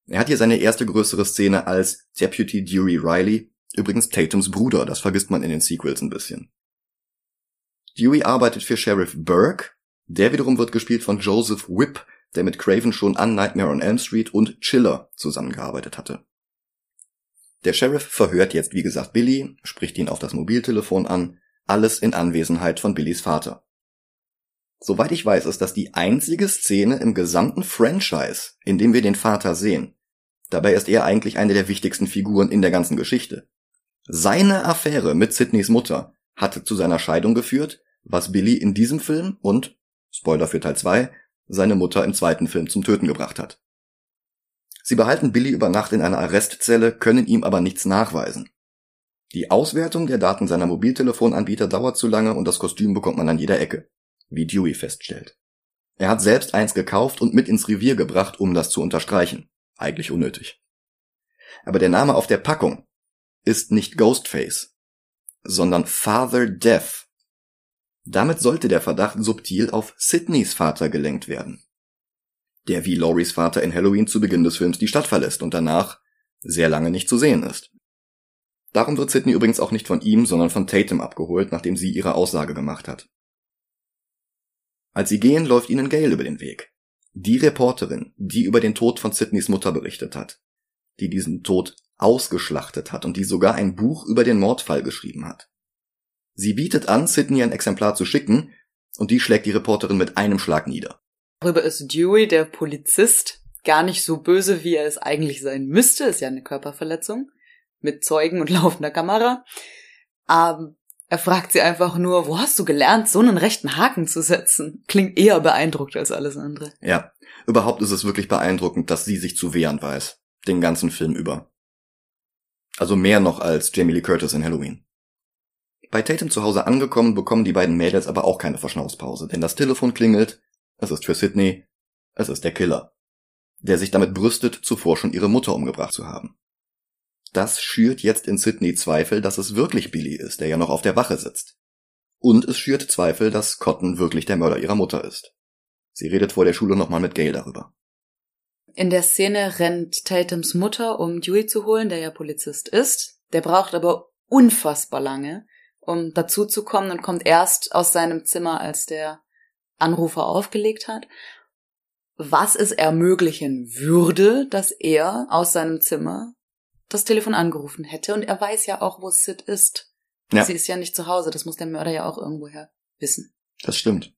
Er hat hier seine erste größere Szene als Deputy Dewey Riley, übrigens Tatums Bruder, das vergisst man in den Sequels ein bisschen. Dewey arbeitet für Sheriff Burke, der wiederum wird gespielt von Joseph Whipp, der mit Craven schon an Nightmare on Elm Street und Chiller zusammengearbeitet hatte. Der Sheriff verhört jetzt, wie gesagt, Billy, spricht ihn auf das Mobiltelefon an, alles in Anwesenheit von Billys Vater. Soweit ich weiß, ist das die einzige Szene im gesamten Franchise, in dem wir den Vater sehen. Dabei ist er eigentlich eine der wichtigsten Figuren in der ganzen Geschichte. Seine Affäre mit Sidneys Mutter hatte zu seiner Scheidung geführt, was Billy in diesem Film und, Spoiler für Teil 2, seine Mutter im zweiten Film zum Töten gebracht hat. Sie behalten Billy über Nacht in einer Arrestzelle, können ihm aber nichts nachweisen. Die Auswertung der Daten seiner Mobiltelefonanbieter dauert zu lange und das Kostüm bekommt man an jeder Ecke, wie Dewey feststellt. Er hat selbst eins gekauft und mit ins Revier gebracht, um das zu unterstreichen. Eigentlich unnötig. Aber der Name auf der Packung ist nicht Ghostface, sondern Father Death damit sollte der Verdacht subtil auf Sidneys Vater gelenkt werden. Der wie Laurie's Vater in Halloween zu Beginn des Films die Stadt verlässt und danach sehr lange nicht zu sehen ist. Darum wird Sidney übrigens auch nicht von ihm, sondern von Tatum abgeholt, nachdem sie ihre Aussage gemacht hat. Als sie gehen, läuft ihnen Gail über den Weg. Die Reporterin, die über den Tod von Sidneys Mutter berichtet hat, die diesen Tod ausgeschlachtet hat und die sogar ein Buch über den Mordfall geschrieben hat. Sie bietet an, Sydney ein Exemplar zu schicken, und die schlägt die Reporterin mit einem Schlag nieder. Darüber ist Dewey, der Polizist, gar nicht so böse, wie er es eigentlich sein müsste. Ist ja eine Körperverletzung. Mit Zeugen und <laughs> laufender Kamera. Aber ähm, er fragt sie einfach nur, wo hast du gelernt, so einen rechten Haken zu setzen? Klingt eher beeindruckt als alles andere. Ja, überhaupt ist es wirklich beeindruckend, dass sie sich zu wehren weiß. Den ganzen Film über. Also mehr noch als Jamie Lee Curtis in Halloween. Bei Tatum zu Hause angekommen, bekommen die beiden Mädels aber auch keine Verschnaufspause, denn das Telefon klingelt, es ist für Sydney, es ist der Killer, der sich damit brüstet, zuvor schon ihre Mutter umgebracht zu haben. Das schürt jetzt in Sydney Zweifel, dass es wirklich Billy ist, der ja noch auf der Wache sitzt. Und es schürt Zweifel, dass Cotton wirklich der Mörder ihrer Mutter ist. Sie redet vor der Schule nochmal mit Gail darüber. In der Szene rennt Tatums Mutter, um Dewey zu holen, der ja Polizist ist. Der braucht aber unfassbar lange, um dazuzukommen und kommt erst aus seinem Zimmer, als der Anrufer aufgelegt hat. Was es ermöglichen würde, dass er aus seinem Zimmer das Telefon angerufen hätte und er weiß ja auch, wo Sid ist. Ja. Sie ist ja nicht zu Hause, das muss der Mörder ja auch irgendwoher wissen. Das stimmt.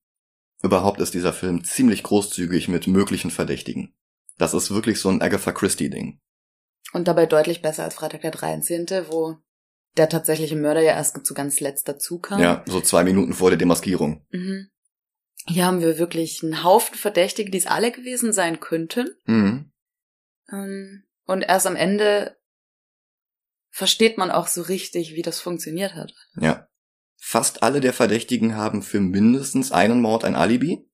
Überhaupt ist dieser Film ziemlich großzügig mit möglichen Verdächtigen. Das ist wirklich so ein Agatha Christie-Ding. Und dabei deutlich besser als Freitag der 13., wo der tatsächliche Mörder ja erst zu ganz letzt dazu kam. Ja, so zwei Minuten vor der Demaskierung. Mhm. Hier haben wir wirklich einen Haufen Verdächtige, die es alle gewesen sein könnten. Mhm. Ähm, und erst am Ende versteht man auch so richtig, wie das funktioniert hat. Ja. Fast alle der Verdächtigen haben für mindestens einen Mord ein Alibi,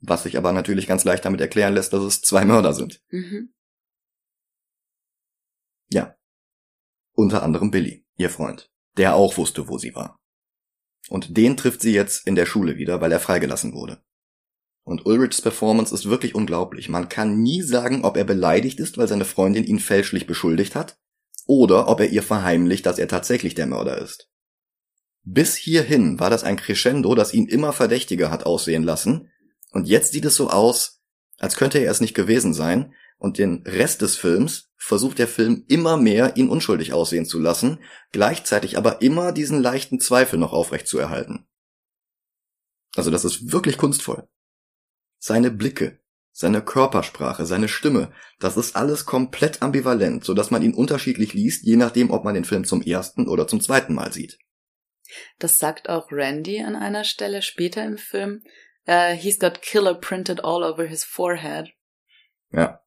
was sich aber natürlich ganz leicht damit erklären lässt, dass es zwei Mörder sind. Mhm. Ja. Unter anderem Billy ihr Freund, der auch wusste, wo sie war. Und den trifft sie jetzt in der Schule wieder, weil er freigelassen wurde. Und Ulrichs Performance ist wirklich unglaublich. Man kann nie sagen, ob er beleidigt ist, weil seine Freundin ihn fälschlich beschuldigt hat, oder ob er ihr verheimlicht, dass er tatsächlich der Mörder ist. Bis hierhin war das ein Crescendo, das ihn immer verdächtiger hat aussehen lassen. Und jetzt sieht es so aus, als könnte er es nicht gewesen sein. Und den Rest des Films versucht der Film immer mehr, ihn unschuldig aussehen zu lassen, gleichzeitig aber immer diesen leichten Zweifel noch aufrecht zu erhalten. Also das ist wirklich kunstvoll. Seine Blicke, seine Körpersprache, seine Stimme, das ist alles komplett ambivalent, so dass man ihn unterschiedlich liest, je nachdem, ob man den Film zum ersten oder zum zweiten Mal sieht. Das sagt auch Randy an einer Stelle später im Film. Uh, he's got killer printed all over his forehead. Ja.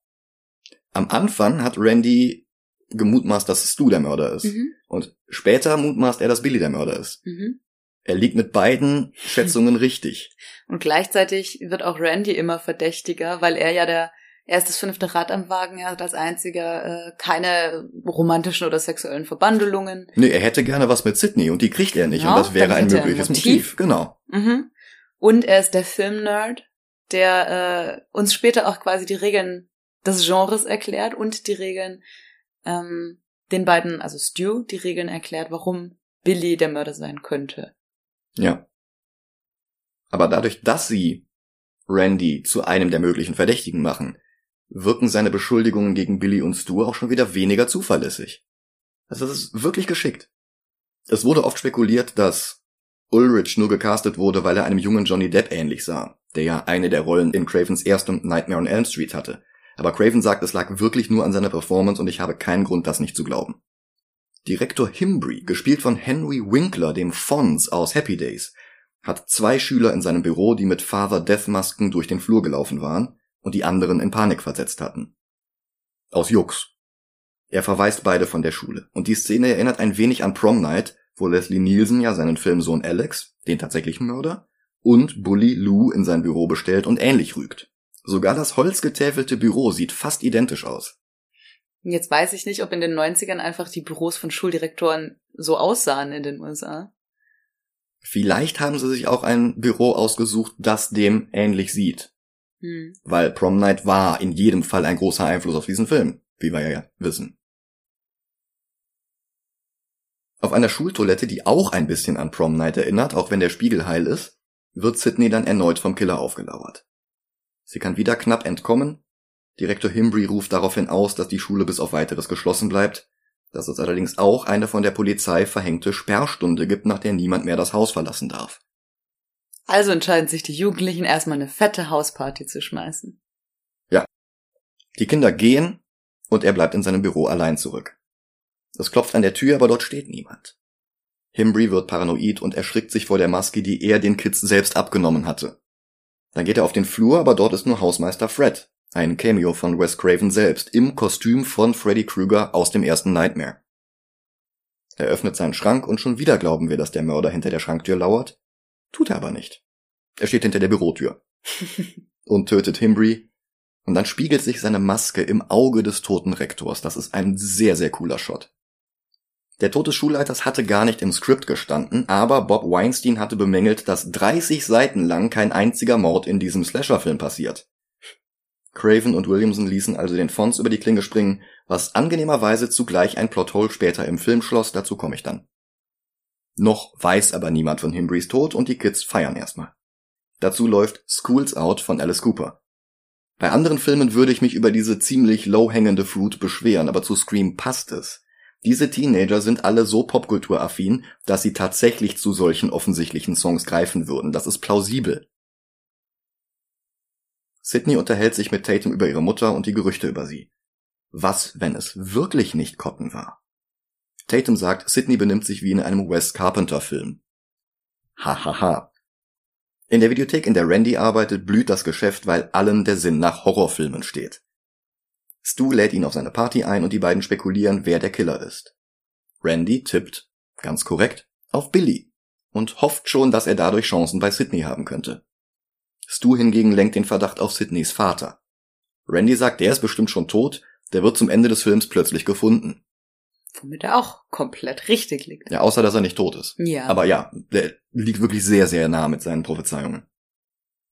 Am Anfang hat Randy gemutmaßt, dass Stu der Mörder ist. Mhm. Und später mutmaßt er, dass Billy der Mörder ist. Mhm. Er liegt mit beiden Schätzungen <laughs> richtig. Und gleichzeitig wird auch Randy immer verdächtiger, weil er ja der er ist das fünfte Rad am Wagen, er hat als einziger äh, keine romantischen oder sexuellen Verbandlungen. Nee, er hätte gerne was mit Sydney und die kriegt er nicht Ja, und das wäre ein er ein mögliches Motiv. Motiv. Genau. Mhm. Und er ist der Filmnerd, der äh, uns später auch quasi die Regeln des Genres erklärt und die Regeln ähm, den beiden, also Stu, die Regeln erklärt, warum Billy der Mörder sein könnte. Ja. Aber dadurch, dass sie Randy zu einem der möglichen Verdächtigen machen, wirken seine Beschuldigungen gegen Billy und Stu auch schon wieder weniger zuverlässig. Also das ist wirklich geschickt. Es wurde oft spekuliert, dass Ulrich nur gecastet wurde, weil er einem jungen Johnny Depp ähnlich sah, der ja eine der Rollen in Cravens erstem Nightmare on Elm Street hatte. Aber Craven sagt, es lag wirklich nur an seiner Performance und ich habe keinen Grund, das nicht zu glauben. Direktor Himbry, gespielt von Henry Winkler, dem Fonz aus Happy Days, hat zwei Schüler in seinem Büro, die mit Father Death Masken durch den Flur gelaufen waren und die anderen in Panik versetzt hatten. Aus Jux. Er verweist beide von der Schule. Und die Szene erinnert ein wenig an Prom Night, wo Leslie Nielsen ja seinen Filmsohn Alex, den tatsächlichen Mörder, und Bully Lou in sein Büro bestellt und ähnlich rügt. Sogar das holzgetäfelte Büro sieht fast identisch aus. Jetzt weiß ich nicht, ob in den 90ern einfach die Büros von Schuldirektoren so aussahen in den USA. Vielleicht haben sie sich auch ein Büro ausgesucht, das dem ähnlich sieht. Hm. Weil Prom Night war in jedem Fall ein großer Einfluss auf diesen Film, wie wir ja wissen. Auf einer Schultoilette, die auch ein bisschen an Prom Night erinnert, auch wenn der Spiegel heil ist, wird Sydney dann erneut vom Killer aufgelauert. Sie kann wieder knapp entkommen. Direktor Himbry ruft daraufhin aus, dass die Schule bis auf weiteres geschlossen bleibt, dass es allerdings auch eine von der Polizei verhängte Sperrstunde gibt, nach der niemand mehr das Haus verlassen darf. Also entscheiden sich die Jugendlichen erstmal eine fette Hausparty zu schmeißen. Die Kinder gehen und er bleibt in seinem Büro allein zurück. Es klopft an der Tür, aber dort steht niemand. Himbry wird paranoid und erschrickt sich vor der Maske, die er den Kids selbst abgenommen hatte. Dann geht er auf den Flur, aber dort ist nur Hausmeister Fred, ein Cameo von Wes Craven selbst, im Kostüm von Freddy Krueger aus dem ersten Nightmare. Er öffnet seinen Schrank und schon wieder glauben wir, dass der Mörder hinter der Schranktür lauert. Tut er aber nicht. Er steht hinter der Bürotür <laughs> und tötet Himbry. Und dann spiegelt sich seine Maske im Auge des toten Rektors. Das ist ein sehr, sehr cooler Shot. Der Tod des Schulleiters hatte gar nicht im Skript gestanden, aber Bob Weinstein hatte bemängelt, dass 30 Seiten lang kein einziger Mord in diesem Slasher-Film passiert. Craven und Williamson ließen also den Fonts über die Klinge springen, was angenehmerweise zugleich ein Plothole später im Film schloss, dazu komme ich dann. Noch weiß aber niemand von Himbrys Tod und die Kids feiern erstmal. Dazu läuft Schools Out von Alice Cooper. Bei anderen Filmen würde ich mich über diese ziemlich low-hängende Fruit beschweren, aber zu Scream passt es. Diese Teenager sind alle so popkulturaffin, dass sie tatsächlich zu solchen offensichtlichen Songs greifen würden. Das ist plausibel. Sydney unterhält sich mit Tatum über ihre Mutter und die Gerüchte über sie. Was, wenn es wirklich nicht Cotton war? Tatum sagt, Sydney benimmt sich wie in einem Wes Carpenter Film. Hahaha. Ha, ha. In der Videothek, in der Randy arbeitet, blüht das Geschäft, weil allen der Sinn nach Horrorfilmen steht. Stu lädt ihn auf seine Party ein und die beiden spekulieren, wer der Killer ist. Randy tippt, ganz korrekt, auf Billy und hofft schon, dass er dadurch Chancen bei Sydney haben könnte. Stu hingegen lenkt den Verdacht auf Sydneys Vater. Randy sagt, der ist bestimmt schon tot, der wird zum Ende des Films plötzlich gefunden. Womit er auch komplett richtig liegt. Ja, außer dass er nicht tot ist. Ja. Aber ja, der liegt wirklich sehr, sehr nah mit seinen Prophezeiungen.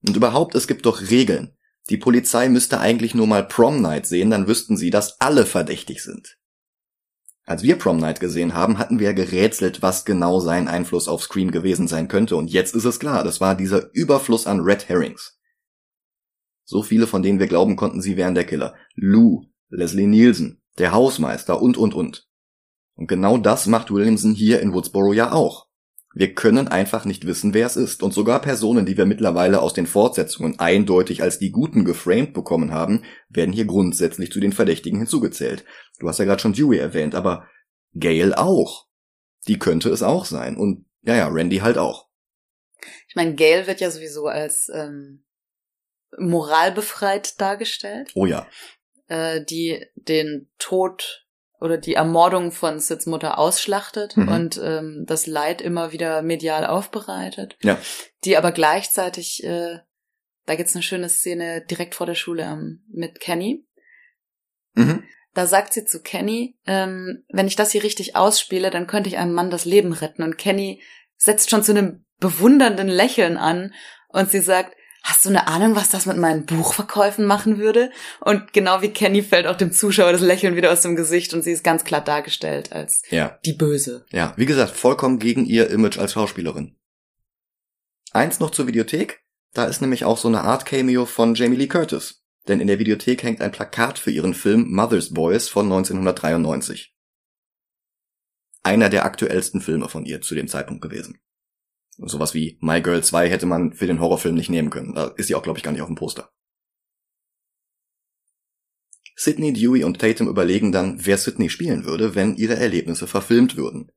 Und überhaupt, es gibt doch Regeln. Die Polizei müsste eigentlich nur mal Prom Night sehen, dann wüssten sie, dass alle verdächtig sind. Als wir Prom Night gesehen haben, hatten wir gerätselt, was genau sein Einfluss auf Scream gewesen sein könnte. Und jetzt ist es klar, das war dieser Überfluss an Red Herrings. So viele, von denen wir glauben konnten, sie wären der Killer. Lou, Leslie Nielsen, der Hausmeister und, und, und. Und genau das macht Williamson hier in Woodsboro ja auch. Wir können einfach nicht wissen, wer es ist. Und sogar Personen, die wir mittlerweile aus den Fortsetzungen eindeutig als die Guten geframed bekommen haben, werden hier grundsätzlich zu den Verdächtigen hinzugezählt. Du hast ja gerade schon Dewey erwähnt, aber Gail auch. Die könnte es auch sein. Und ja, ja, Randy halt auch. Ich meine, Gail wird ja sowieso als ähm, moralbefreit dargestellt. Oh ja. Äh, die den Tod oder die Ermordung von Sids Mutter ausschlachtet Mhm. und ähm, das Leid immer wieder medial aufbereitet. Ja. Die aber gleichzeitig, äh, da gibt's eine schöne Szene direkt vor der Schule ähm, mit Kenny. Mhm. Da sagt sie zu Kenny, ähm, wenn ich das hier richtig ausspiele, dann könnte ich einem Mann das Leben retten. Und Kenny setzt schon zu einem bewundernden Lächeln an und sie sagt, hast du eine Ahnung, was das mit meinen Buchverkäufen machen würde? Und genau wie Kenny fällt auch dem Zuschauer das Lächeln wieder aus dem Gesicht und sie ist ganz klar dargestellt als Ja. die Böse. Ja, wie gesagt, vollkommen gegen ihr Image als Schauspielerin. Eins noch zur Videothek. Da ist nämlich auch so eine Art Cameo von Jamie Lee Curtis. Denn in der Videothek hängt ein Plakat für ihren Film Mother's Boys von 1993. Einer der aktuellsten Filme von ihr zu dem Zeitpunkt gewesen. Sowas wie My Girl 2 hätte man für den Horrorfilm nicht nehmen können. Da ist sie auch, glaube ich, gar nicht auf dem Poster. Sidney, Dewey und Tatum überlegen dann, wer Sidney spielen würde, wenn ihre Erlebnisse verfilmt würden.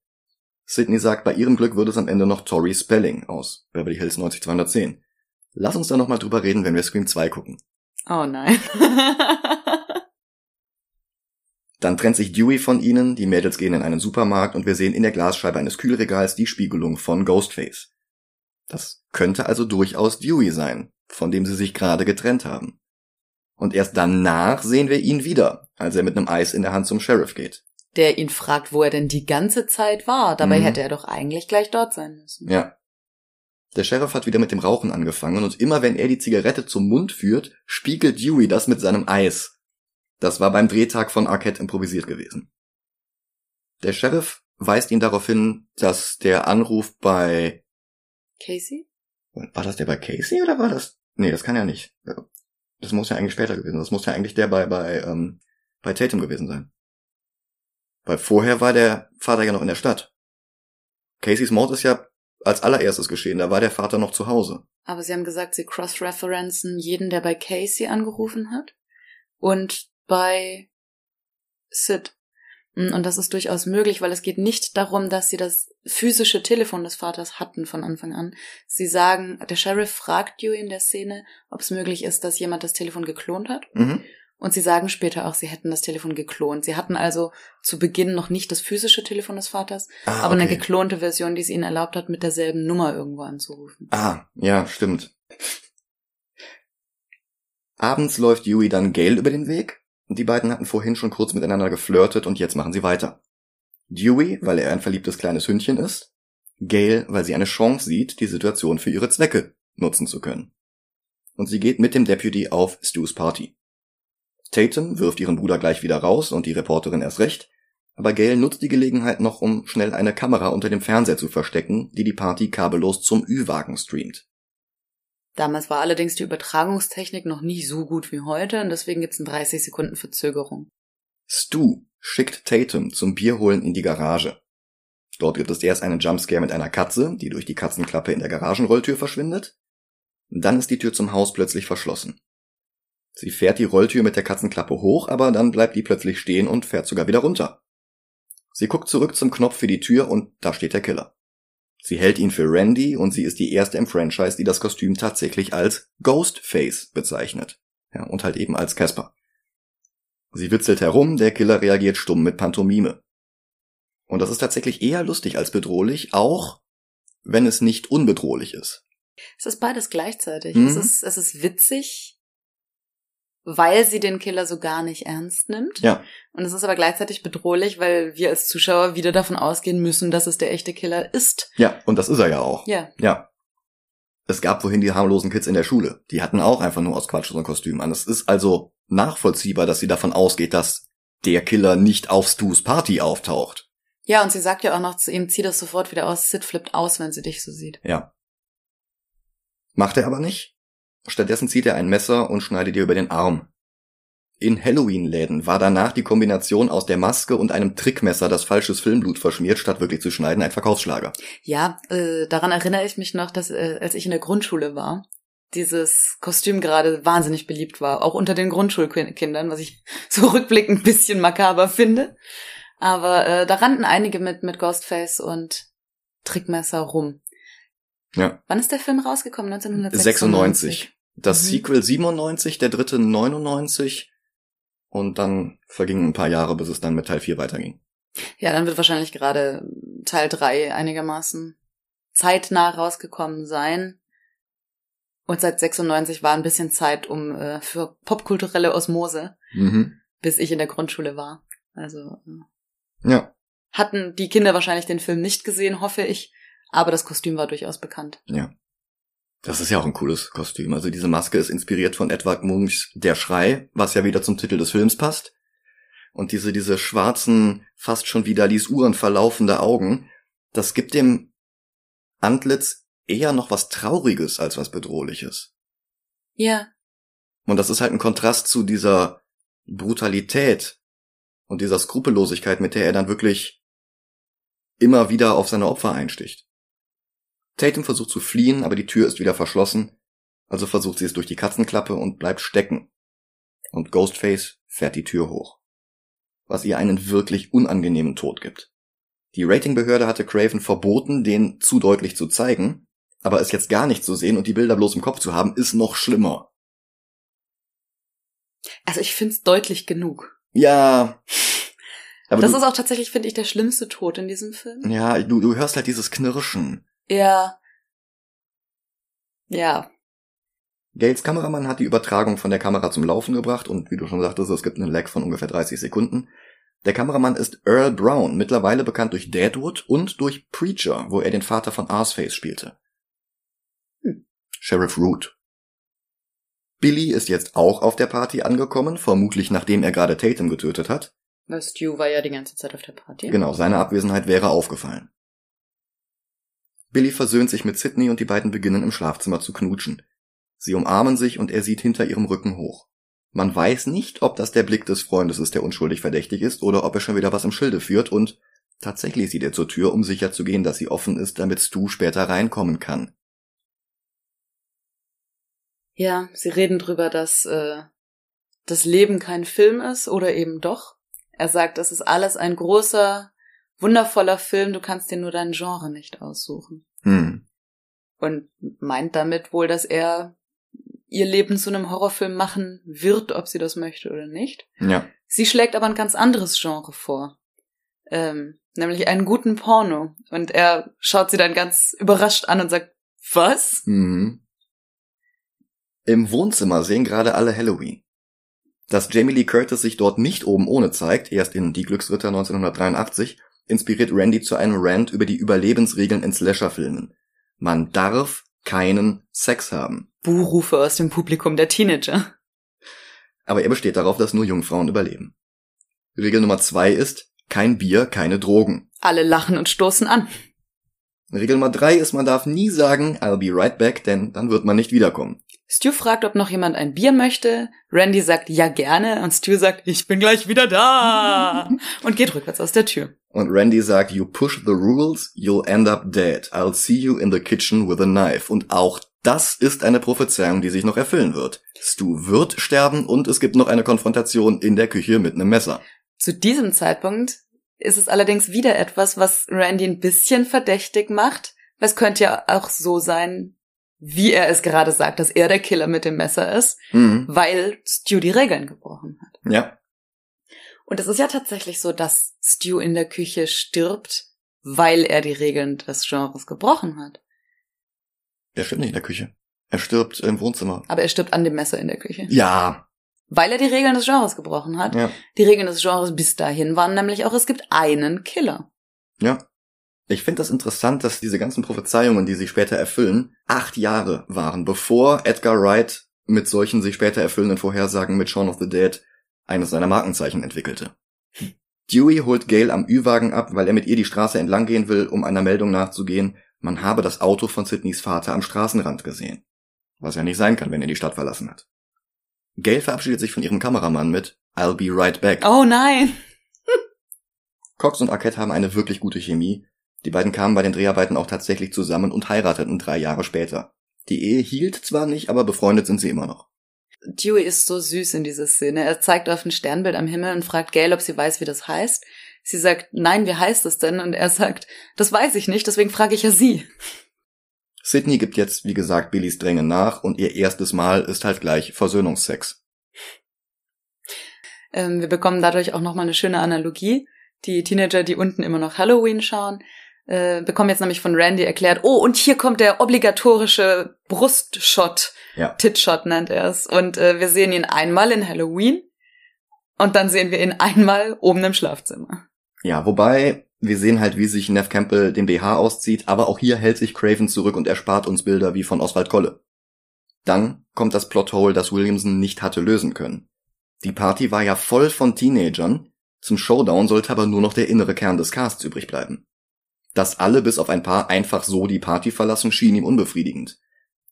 Sidney sagt, bei ihrem Glück würde es am Ende noch Tori Spelling aus Beverly Hills 90210. Lass uns da nochmal drüber reden, wenn wir Scream 2 gucken. Oh nein. <laughs> Dann trennt sich Dewey von ihnen, die Mädels gehen in einen Supermarkt und wir sehen in der Glasscheibe eines Kühlregals die Spiegelung von Ghostface. Das könnte also durchaus Dewey sein, von dem sie sich gerade getrennt haben. Und erst danach sehen wir ihn wieder, als er mit einem Eis in der Hand zum Sheriff geht. Der ihn fragt, wo er denn die ganze Zeit war. Dabei Mhm. hätte er doch eigentlich gleich dort sein müssen. Ja. Der Sheriff hat wieder mit dem Rauchen angefangen und immer wenn er die Zigarette zum Mund führt, spiegelt Dewey das mit seinem Eis. Das war beim Drehtag von Arquette improvisiert gewesen. Der Sheriff weist ihn darauf hin, dass der Anruf bei, Casey? war das der bei Casey oder war das, nee, das kann ja nicht. Das muss ja eigentlich später gewesen sein. Das muss ja eigentlich der bei, bei, ähm, bei Tatum gewesen sein. Weil vorher war der Vater ja noch in der Stadt. Caseys Mord ist ja als allererstes geschehen, da war der Vater noch zu Hause. Aber sie haben gesagt, sie cross-referenzen jeden, der bei Casey angerufen hat und bei Sid. Mm, Und das ist durchaus möglich, weil es geht nicht darum, dass sie das physische Telefon des Vaters hatten von Anfang an. Sie sagen, der Sheriff fragt Dewey in der Szene, ob es möglich ist, dass jemand das Telefon geklont hat. Mhm. Und sie sagen später auch, sie hätten das Telefon geklont. Sie hatten also zu Beginn noch nicht das physische Telefon des Vaters, Ah, aber eine geklonte Version, die es ihnen erlaubt hat, mit derselben Nummer irgendwo anzurufen. Ah, ja, stimmt. Abends läuft Dewey dann Gail über den Weg die beiden hatten vorhin schon kurz miteinander geflirtet und jetzt machen sie weiter. Dewey, weil er ein verliebtes kleines Hündchen ist, Gail, weil sie eine Chance sieht, die Situation für ihre Zwecke nutzen zu können. Und sie geht mit dem Deputy auf Stu's Party. Tatum wirft ihren Bruder gleich wieder raus und die Reporterin erst recht, aber Gail nutzt die Gelegenheit noch, um schnell eine Kamera unter dem Fernseher zu verstecken, die die Party kabellos zum Ü-Wagen streamt. Damals war allerdings die Übertragungstechnik noch nicht so gut wie heute und deswegen gibt's eine 30 Sekunden Verzögerung. Stu schickt Tatum zum Bierholen in die Garage. Dort gibt es erst einen Jumpscare mit einer Katze, die durch die Katzenklappe in der Garagenrolltür verschwindet. Dann ist die Tür zum Haus plötzlich verschlossen. Sie fährt die Rolltür mit der Katzenklappe hoch, aber dann bleibt die plötzlich stehen und fährt sogar wieder runter. Sie guckt zurück zum Knopf für die Tür und da steht der Killer. Sie hält ihn für Randy und sie ist die erste im Franchise, die das Kostüm tatsächlich als Ghostface bezeichnet. Ja, und halt eben als Casper. Sie witzelt herum, der Killer reagiert stumm mit Pantomime. Und das ist tatsächlich eher lustig als bedrohlich, auch wenn es nicht unbedrohlich ist. Es ist beides gleichzeitig. Mhm. Es, ist, es ist witzig, weil sie den Killer so gar nicht ernst nimmt. Ja, Und es ist aber gleichzeitig bedrohlich, weil wir als Zuschauer wieder davon ausgehen müssen, dass es der echte Killer ist. ja, und das ist er ja auch. Ja. Ja. Es gab vorhin die harmlosen Kids in der Schule. Die hatten auch einfach nur aus Quatsch so ein Kostüm an. Es ist also nachvollziehbar, dass sie davon ausgeht, dass der Killer nicht auf Stu's Party auftaucht. Ja, und sie sagt ja auch noch zu ihm, zieh das sofort wieder aus. Sid flippt aus, wenn sie dich so sieht. Ja. Macht er aber nicht. Stattdessen zieht er ein Messer und schneidet ihr über den Arm. In Halloween-Läden war danach die Kombination aus der Maske und einem Trickmesser, das falsches Filmblut verschmiert, statt wirklich zu schneiden, ein Verkaufsschlager. Ja, äh, daran erinnere ich mich noch, dass äh, als ich in der Grundschule war, dieses Kostüm gerade wahnsinnig beliebt war, auch unter den Grundschulkindern, was ich <laughs> so rückblickend ein bisschen makaber finde. Aber äh, da rannten einige mit, mit Ghostface und Trickmesser rum. Ja. Wann ist der Film rausgekommen? 1996? 96. Das Mhm. Sequel 97, der dritte 99 und dann vergingen ein paar Jahre, bis es dann mit Teil 4 weiterging. Ja, dann wird wahrscheinlich gerade Teil 3 einigermaßen zeitnah rausgekommen sein. Und seit 96 war ein bisschen Zeit um äh, für popkulturelle Osmose, Mhm. bis ich in der Grundschule war. Also äh, Ja, hatten die Kinder wahrscheinlich den Film nicht gesehen, hoffe ich. Aber das Kostüm war durchaus bekannt. ja. Das ist ja auch ein cooles Kostüm. Also diese Maske ist inspiriert von Edward Munchs Der Schrei, was ja wieder zum Titel des Films passt. Und diese, diese schwarzen, fast schon wie Dalis Uhren verlaufende Augen, das gibt dem Antlitz eher noch was Trauriges als was Bedrohliches. Ja, Und das ist halt ein Kontrast zu dieser Brutalität und dieser Skrupellosigkeit, mit der er dann wirklich immer wieder auf seine Opfer einsticht. Tatum versucht zu fliehen, aber die Tür ist wieder verschlossen, also versucht sie es durch die Katzenklappe und bleibt stecken. Und Ghostface fährt die Tür hoch. Was ihr einen wirklich unangenehmen Tod gibt. Die Ratingbehörde hatte Craven verboten, den zu deutlich zu zeigen, aber es jetzt gar nicht zu sehen und die Bilder bloß im Kopf zu haben, ist noch schlimmer. also ich find's deutlich genug. Ja. <laughs> Aber das du, ist auch tatsächlich, finde ich, der schlimmste Tod in diesem Film. ja, du, du hörst halt dieses Knirschen. Ja. Ja. Gates Kameramann hat die Übertragung von der Kamera zum Laufen gebracht und wie du schon sagtest, es gibt einen Lag von ungefähr 30 Sekunden. Der Kameramann ist Earl Brown, mittlerweile bekannt durch Deadwood und durch Preacher, wo er den Vater von Arseface spielte. Hm. Sheriff Root. Billy ist jetzt auch auf der Party angekommen, vermutlich nachdem er gerade Tatum getötet hat. Weil Stu war ja die ganze Zeit auf der Party. Genau, seine Abwesenheit wäre aufgefallen. Billy versöhnt sich mit Sidney und die beiden beginnen im Schlafzimmer zu knutschen. Sie umarmen sich und er sieht hinter ihrem Rücken hoch. Man weiß nicht, ob das der Blick des Freundes ist, der unschuldig verdächtig ist, oder ob er schon wieder was im Schilde führt und tatsächlich sieht er zur Tür, um sicherzugehen, dass sie offen ist, damit Stu später reinkommen kann. Ja, sie reden drüber, dass äh, das Leben kein Film ist oder eben doch. Er sagt, das ist alles ein großer, wundervoller Film, du kannst dir nur dein Genre nicht aussuchen. Hm. Und meint damit wohl, dass er ihr Leben zu einem Horrorfilm machen wird, ob sie das möchte oder nicht. Ja. Sie schlägt aber ein ganz anderes Genre vor. Ähm, nämlich einen guten Porno. Und er schaut sie dann ganz überrascht an und sagt, was? Mhm. Im Wohnzimmer sehen gerade alle Halloween. Dass Jamie Lee Curtis sich dort nicht oben ohne zeigt, erst in Die Glücksritter 1983, inspiriert Randy zu einem Rant über die Überlebensregeln in Slasher-Filmen. Man darf keinen Sex haben. Buhrufe aus dem Publikum der Teenager. Aber er besteht darauf, dass nur Jungfrauen überleben. Regel Nummer zwei ist, kein Bier, keine Drogen. Alle lachen und stoßen an. Regel Nummer drei ist, man darf nie sagen, I'll be right back, denn dann wird man nicht wiederkommen. Stu fragt, ob noch jemand ein Bier möchte. Randy sagt, ja gerne. Und Stu sagt, ich bin gleich wieder da. <laughs> und geht rückwärts aus der Tür. Und Randy sagt, you push the rules, you'll end up dead. I'll see you in the kitchen with a knife. Und auch das ist eine Prophezeiung, die sich noch erfüllen wird. Stu wird sterben und es gibt noch eine Konfrontation in der Küche mit einem Messer. Zu diesem Zeitpunkt ist es allerdings wieder etwas, was Randy ein bisschen verdächtig macht. Es könnte ja auch so sein, wie er es gerade sagt, dass er der Killer mit dem Messer ist, Mhm. weil Stu die Regeln gebrochen hat. Ja. Und es ist ja tatsächlich so, dass Stu in der Küche stirbt, weil er die Regeln des Genres gebrochen hat. Er stirbt nicht in der Küche. Er stirbt im Wohnzimmer. Aber er stirbt an dem Messer in der Küche. Ja. Weil er die Regeln des Genres gebrochen hat. Ja. Die Regeln des Genres bis dahin waren nämlich auch, es gibt einen Killer. Ja. Ich finde das interessant, dass diese ganzen Prophezeiungen, die sich später erfüllen, acht Jahre waren, bevor Edgar Wright mit solchen sich später erfüllenden Vorhersagen mit Shaun of the Dead eines seiner Markenzeichen entwickelte. Dewey holt Gail am Ü-Wagen ab, weil er mit ihr die Straße entlang gehen will, um einer Meldung nachzugehen, man habe das Auto von Sidneys Vater am Straßenrand gesehen. Was ja nicht sein kann, wenn er die Stadt verlassen hat. Gail verabschiedet sich von ihrem Kameramann mit I'll be right back. Oh nein! Cox und Arquette haben eine wirklich gute Chemie. Die beiden kamen bei den Dreharbeiten auch tatsächlich zusammen und heirateten drei Jahre später. Die Ehe hielt zwar nicht, aber befreundet sind sie immer noch. Dewey ist so süß in dieser Szene. Er zeigt auf ein Sternbild am Himmel und fragt Gail, ob sie weiß, wie das heißt. Sie sagt, nein, wie heißt es denn? Und er sagt, das weiß ich nicht, deswegen frage ich ja sie. Sydney gibt jetzt, wie gesagt, Billys Drängen nach und ihr erstes Mal ist halt gleich Versöhnungsex. Ähm, wir bekommen dadurch auch nochmal eine schöne Analogie. Die Teenager, die unten immer noch Halloween schauen, äh, bekommen jetzt nämlich von Randy erklärt, oh, und hier kommt der obligatorische Brustshot. Ja. Titshot nennt er es. Und äh, wir sehen ihn einmal in Halloween und dann sehen wir ihn einmal oben im Schlafzimmer. Ja, wobei wir sehen halt, wie sich Neff Campbell den BH auszieht, aber auch hier hält sich Craven zurück und erspart uns Bilder wie von Oswald Kolle. Dann kommt das Plothole, das Williamson nicht hatte lösen können. Die Party war ja voll von Teenagern, zum Showdown sollte aber nur noch der innere Kern des Casts übrig bleiben. Dass alle bis auf ein paar einfach so die Party verlassen, schien ihm unbefriedigend.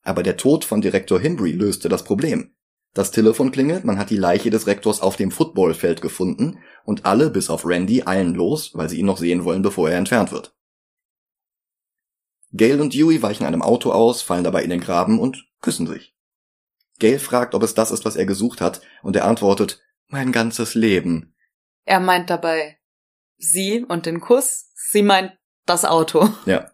Aber der Tod von Direktor Himbry löste das Problem. Das Telefon klingelt, man hat die Leiche des Rektors auf dem Footballfeld gefunden und alle, bis auf Randy, eilen los, weil sie ihn noch sehen wollen, bevor er entfernt wird. Gail und Dewey weichen einem Auto aus, fallen dabei in den Graben und küssen sich. Gail fragt, ob es das ist, was er gesucht hat, und er antwortet, mein ganzes Leben. Er meint dabei sie und den Kuss, sie meint das Auto. <laughs> Ja.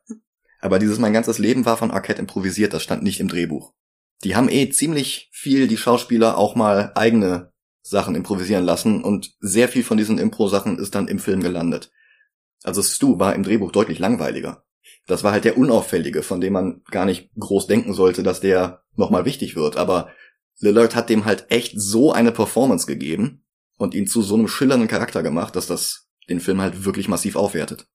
Aber dieses mein ganzes Leben war von Arquette improvisiert, das stand nicht im Drehbuch. Die haben eh ziemlich viel die Schauspieler auch mal eigene Sachen improvisieren lassen und sehr viel von diesen Impro-Sachen ist dann im Film gelandet. Also Stu war im Drehbuch deutlich langweiliger. Das war halt der Unauffällige, von dem man gar nicht groß denken sollte, dass der nochmal wichtig wird. Aber Lillard hat dem halt echt so eine Performance gegeben und ihn zu so einem schillernden Charakter gemacht, dass das den Film halt wirklich massiv aufwertet.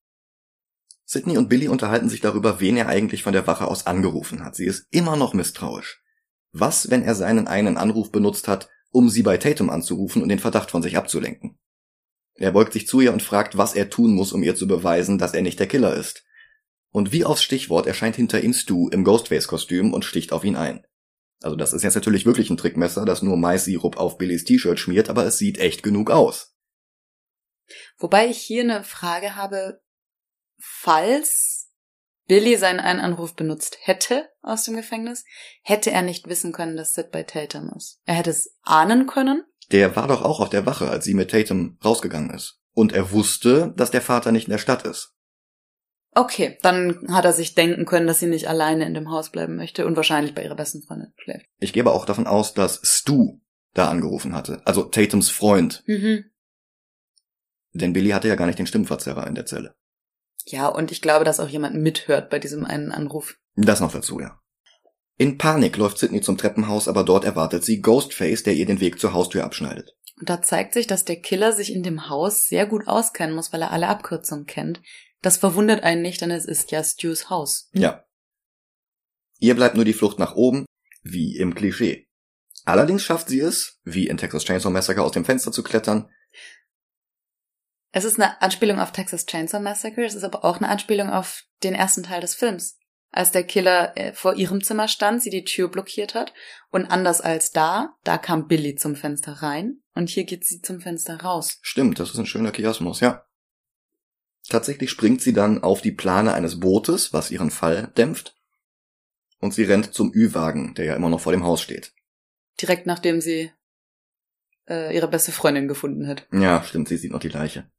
Sidney und Billy unterhalten sich darüber, wen er eigentlich von der Wache aus angerufen hat. Sie ist immer noch misstrauisch. Was, wenn er seinen einen Anruf benutzt hat, um sie bei Tatum anzurufen und den Verdacht von sich abzulenken? Er beugt sich zu ihr und fragt, was er tun muss, um ihr zu beweisen, dass er nicht der Killer ist. Und wie aufs Stichwort erscheint hinter ihm Stu im Ghostface-Kostüm und sticht auf ihn ein. Also das ist jetzt natürlich wirklich ein Trickmesser, das nur Mais-Sirup auf Billys T-Shirt schmiert, aber es sieht echt genug aus. Wobei ich hier eine Frage habe, falls Billy seinen einen Anruf benutzt hätte aus dem Gefängnis, hätte er nicht wissen können, dass Sid bei Tatum ist. Er hätte es ahnen können. Der war doch auch auf der Wache, als sie mit Tatum rausgegangen ist. Und er wusste, dass der Vater nicht in der Stadt ist. Okay, dann hat er sich denken können, dass sie nicht alleine in dem Haus bleiben möchte und wahrscheinlich bei ihrer besten Freundin schläft. Ich gebe auch davon aus, dass Stu da angerufen hatte. Also Tatums Freund. Mhm. Denn Billy hatte ja gar nicht den Stimmverzerrer in der Zelle. Ja, und ich glaube, dass auch jemand mithört bei diesem einen Anruf. Das noch dazu, ja. In Panik läuft Sydney zum Treppenhaus, aber dort erwartet sie Ghostface, der ihr den Weg zur Haustür abschneidet. Und da zeigt sich, dass der Killer sich in dem Haus sehr gut auskennen muss, weil er alle Abkürzungen kennt. Das verwundert einen nicht, denn es ist ja Stews Haus. Ja. Ihr bleibt nur die Flucht nach oben, wie im Klischee. Allerdings schafft sie es, wie in Texas Chainsaw Massacre aus dem Fenster zu klettern. Es ist eine Anspielung auf Texas Chainsaw Massacre, es ist aber auch eine Anspielung auf den ersten Teil des Films. Als der Killer äh, vor ihrem Zimmer stand, sie die Tür blockiert hat und anders als da, da kam Billy zum Fenster rein und hier geht sie zum Fenster raus. Stimmt, das ist ein schöner Chiasmus, ja. Tatsächlich springt sie dann auf die Plane eines Bootes, was ihren Fall dämpft, und sie rennt zum Ü-Wagen, der ja immer noch vor dem Haus steht. Direkt nachdem sie äh, ihre beste Freundin gefunden hat. Ja, stimmt, sie sieht noch die Leiche.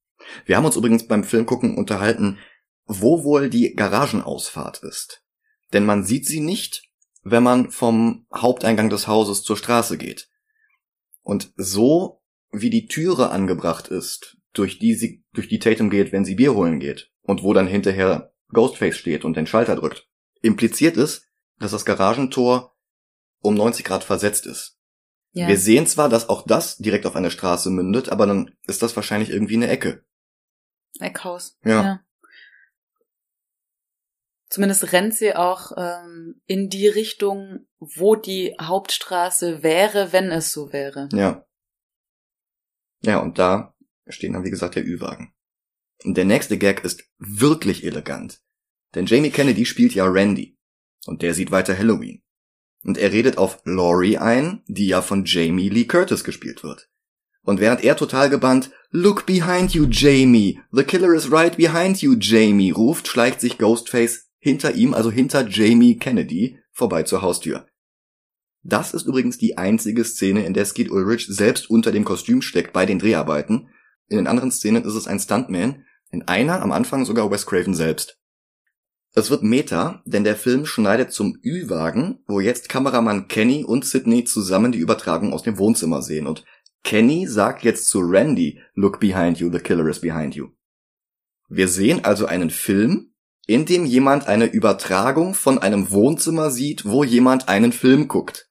Wir haben uns übrigens beim Filmgucken unterhalten, wo wohl die Garagenausfahrt ist. Denn man sieht sie nicht, wenn man vom Haupteingang des Hauses zur Straße geht. Und so wie die Türe angebracht ist, durch die sie, durch die Tatum geht, wenn sie Bier holen geht, und wo dann hinterher Ghostface steht und den Schalter drückt, impliziert es, dass das Garagentor um 90 Grad versetzt ist. Ja. Wir sehen zwar, dass auch das direkt auf eine Straße mündet, aber dann ist das wahrscheinlich irgendwie eine Ecke. Eckhaus. Ja. Zumindest rennt sie auch ähm, in die Richtung, wo die Hauptstraße wäre, wenn es so wäre. Ja. Ja, und da stehen dann wie gesagt der Ü-Wagen. Und der nächste Gag ist wirklich elegant. Denn Jamie Kennedy spielt ja Randy. Und der sieht weiter Halloween. Und er redet auf Laurie ein, die ja von Jamie Lee Curtis gespielt wird. Und während er total gebannt Look behind you, Jamie. The killer is right behind you, Jamie ruft, schleicht sich Ghostface hinter ihm, also hinter Jamie Kennedy, vorbei zur Haustür. Das ist übrigens die einzige Szene, in der Skeet Ulrich selbst unter dem Kostüm steckt bei den Dreharbeiten. In den anderen Szenen ist es ein Stuntman, in einer am Anfang sogar Wes Craven selbst. Es wird Meta, denn der Film schneidet zum Ü-Wagen, wo jetzt Kameramann Kenny und Sidney zusammen die Übertragung aus dem Wohnzimmer sehen und Kenny sagt jetzt zu Randy, look behind you, the killer is behind you. Wir sehen also einen Film, in dem jemand eine Übertragung von einem Wohnzimmer sieht, wo jemand einen Film guckt.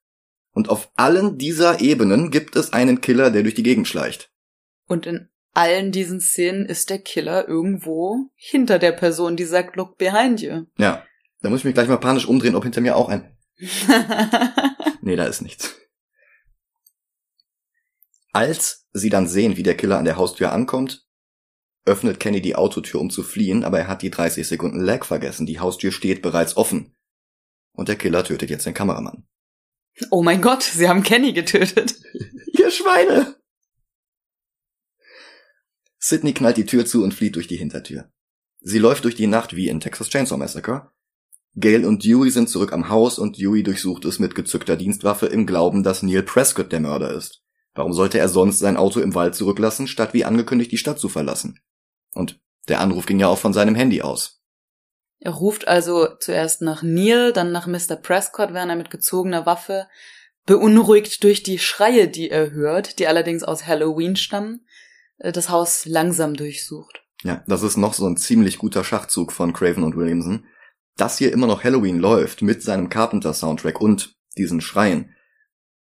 Und auf allen dieser Ebenen gibt es einen Killer, der durch die Gegend schleicht. Und in allen diesen Szenen ist der Killer irgendwo hinter der Person, die sagt, look behind you. Ja. Da muss ich mich gleich mal panisch umdrehen, ob hinter mir auch ein. <laughs> nee, da ist nichts. Als sie dann sehen, wie der Killer an der Haustür ankommt, öffnet Kenny die Autotür, um zu fliehen, aber er hat die 30 Sekunden Lag vergessen. Die Haustür steht bereits offen. Und der Killer tötet jetzt den Kameramann. Oh mein Gott, sie haben Kenny getötet. <laughs> Ihr Schweine! Sydney knallt die Tür zu und flieht durch die Hintertür. Sie läuft durch die Nacht wie in Texas Chainsaw Massacre. Gail und Dewey sind zurück am Haus und Dewey durchsucht es mit gezückter Dienstwaffe im Glauben, dass Neil Prescott der Mörder ist. Warum sollte er sonst sein Auto im Wald zurücklassen, statt wie angekündigt die Stadt zu verlassen? Und der Anruf ging ja auch von seinem Handy aus. Er ruft also zuerst nach Neil, dann nach Mr. Prescott, während er mit gezogener Waffe, beunruhigt durch die Schreie, die er hört, die allerdings aus Halloween stammen, äh, das Haus langsam durchsucht. Ja, das ist noch so ein ziemlich guter Schachzug von Craven und Williamson. Dass hier immer noch Halloween läuft mit seinem Carpenter-Soundtrack und diesen Schreien,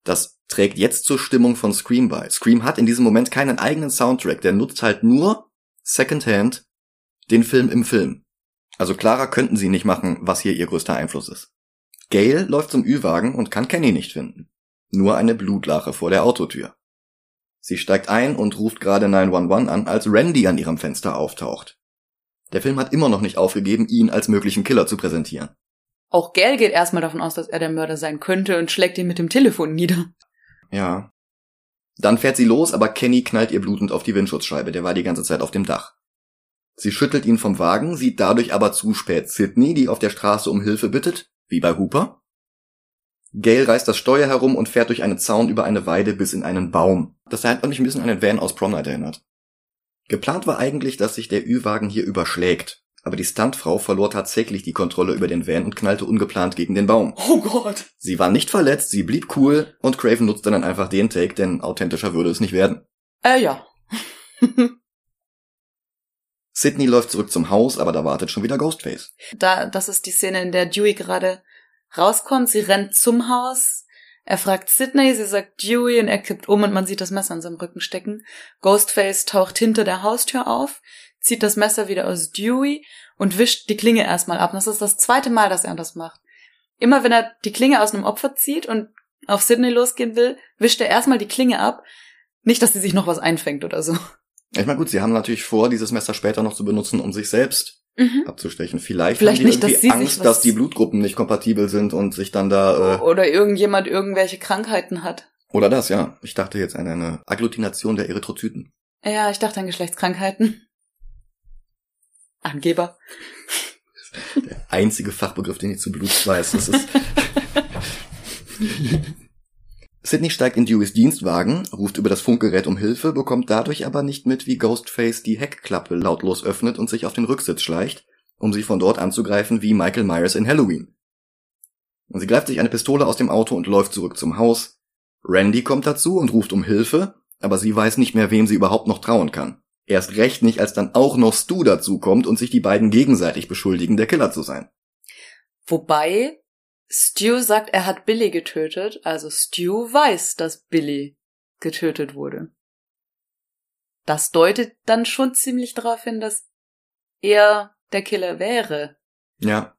das trägt jetzt zur Stimmung von Scream bei. Scream hat in diesem Moment keinen eigenen Soundtrack, der nutzt halt nur Secondhand den Film im Film. Also klarer könnten sie nicht machen, was hier ihr größter Einfluss ist. Gail läuft zum Ü-Wagen und kann Kenny nicht finden. Nur eine Blutlache vor der Autotür. Sie steigt ein und ruft gerade 911 an, als Randy an ihrem Fenster auftaucht. Der Film hat immer noch nicht aufgegeben, ihn als möglichen Killer zu präsentieren. Auch Gail geht erstmal davon aus, dass er der Mörder sein könnte und schlägt ihn mit dem Telefon nieder. Ja. Dann fährt sie los, aber Kenny knallt ihr blutend auf die Windschutzscheibe, der war die ganze Zeit auf dem Dach. Sie schüttelt ihn vom Wagen, sieht dadurch aber zu spät Sydney, die auf der Straße um Hilfe bittet, wie bei Hooper. Gail reißt das Steuer herum und fährt durch einen Zaun über eine Weide bis in einen Baum. Das hat mich ein bisschen an den Van aus Prom Night erinnert. Geplant war eigentlich, dass sich der Ü-Wagen hier überschlägt. Aber die Stuntfrau verlor tatsächlich die Kontrolle über den Van und knallte ungeplant gegen den Baum. Oh Gott. Sie war nicht verletzt, sie blieb cool und Craven nutzte dann einfach den Take, denn authentischer würde es nicht werden. Äh, ja. <laughs> Sydney läuft zurück zum Haus, aber da wartet schon wieder Ghostface. Da, das ist die Szene, in der Dewey gerade rauskommt. Sie rennt zum Haus. Er fragt Sydney, sie sagt Dewey und er kippt um und man sieht das Messer an seinem Rücken stecken. Ghostface taucht hinter der Haustür auf, zieht das Messer wieder aus Dewey und wischt die Klinge erstmal ab. Und das ist das zweite Mal, dass er das macht. Immer wenn er die Klinge aus einem Opfer zieht und auf Sydney losgehen will, wischt er erstmal die Klinge ab. Nicht, dass sie sich noch was einfängt oder so. Ich meine, gut, sie haben natürlich vor, dieses Messer später noch zu benutzen, um sich selbst Mhm. abzustechen. Vielleicht, Vielleicht haben die nicht, dass irgendwie sie sich Angst, dass die Blutgruppen nicht kompatibel sind und sich dann da, äh, Oder irgendjemand irgendwelche Krankheiten hat. oder das, ja. Ich dachte jetzt an eine Agglutination der Erythrozyten. Ja, ich dachte an Geschlechtskrankheiten. Angeber. Einzige Fachbegriff, den ich zu Blut weiß. Das ist <laughs> Sydney steigt in Deweys Dienstwagen, ruft über das Funkgerät um Hilfe, bekommt dadurch aber nicht mit, wie Ghostface die Heckklappe lautlos öffnet und sich auf den Rücksitz schleicht, um sie von dort anzugreifen wie Michael Myers in Halloween. Und sie greift sich eine Pistole aus dem Auto und läuft zurück zum Haus. Randy kommt dazu und ruft um Hilfe, aber sie weiß nicht mehr, wem sie überhaupt noch trauen kann. Erst recht nicht, als dann auch noch Stu dazukommt und sich die beiden gegenseitig beschuldigen, der Killer zu sein. Wobei Stu sagt, er hat Billy getötet, also Stu weiß, dass Billy getötet wurde. Das deutet dann schon ziemlich darauf hin, dass er der Killer wäre. Ja.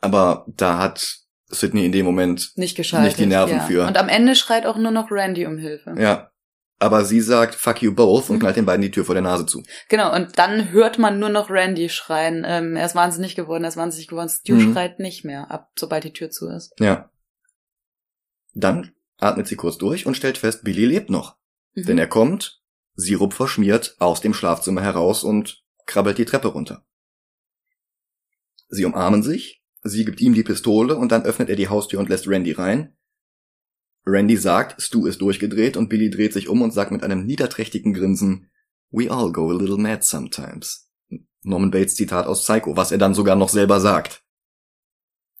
Aber da hat Sydney in dem Moment Nicht geschaltet. Nicht die Nerven ja. für. Und am Ende schreit auch nur noch Randy um Hilfe. Ja. Aber sie sagt fuck you both und Mhm. knallt den beiden die Tür vor der Nase zu. Genau, und dann hört man nur noch Randy schreien. Ähm, er ist wahnsinnig geworden, er ist wahnsinnig geworden. Stu Mhm. schreit nicht mehr ab, sobald die Tür zu ist. Ja. Dann atmet sie kurz durch und stellt fest, Billy lebt noch. Mhm. Denn er kommt, Sirup verschmiert, aus dem Schlafzimmer heraus und krabbelt die Treppe runter. Sie umarmen sich, sie gibt ihm die Pistole und dann öffnet er die Haustür und lässt Randy rein. Randy sagt, Stu ist durchgedreht und Billy dreht sich um und sagt mit einem niederträchtigen Grinsen, We all go a little mad sometimes. Norman Bates Zitat aus Psycho, was er dann sogar noch selber sagt.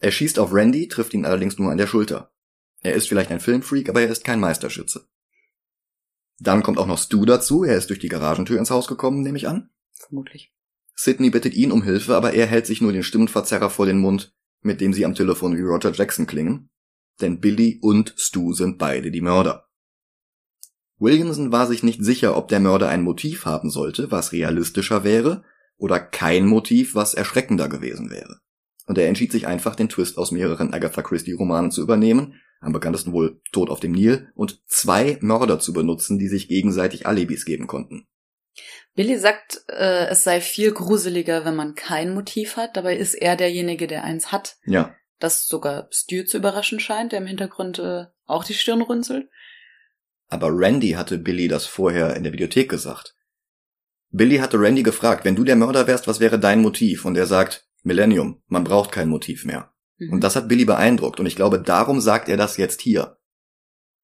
Er schießt auf Randy, trifft ihn allerdings nur an der Schulter. Er ist vielleicht ein Filmfreak, aber er ist kein Meisterschütze. Dann kommt auch noch Stu dazu, er ist durch die Garagentür ins Haus gekommen, nehme ich an. Vermutlich. Sidney bittet ihn um Hilfe, aber er hält sich nur den Stimmenverzerrer vor den Mund, mit dem sie am Telefon wie Roger Jackson klingen. Denn Billy und Stu sind beide die Mörder. Williamson war sich nicht sicher, ob der Mörder ein Motiv haben sollte, was realistischer wäre, oder kein Motiv, was erschreckender gewesen wäre. Und er entschied sich einfach, den Twist aus mehreren Agatha Christie-Romanen zu übernehmen, am bekanntesten wohl Tod auf dem Nil, und zwei Mörder zu benutzen, die sich gegenseitig Alibis geben konnten. Billy sagt, äh, es sei viel gruseliger, wenn man kein Motiv hat. Dabei ist er derjenige, der eins hat. Ja, Das sogar Stu zu überraschen scheint, der im Hintergrund äh, auch die Stirn runzelt. Aber Randy hatte Billy das vorher in der Videothek gesagt. Billy hatte Randy gefragt, wenn du der Mörder wärst, was wäre dein Motiv? Und er sagt, Millennium, man braucht kein Motiv mehr. Mhm. Und das hat Billy beeindruckt und ich glaube, darum sagt er das jetzt hier.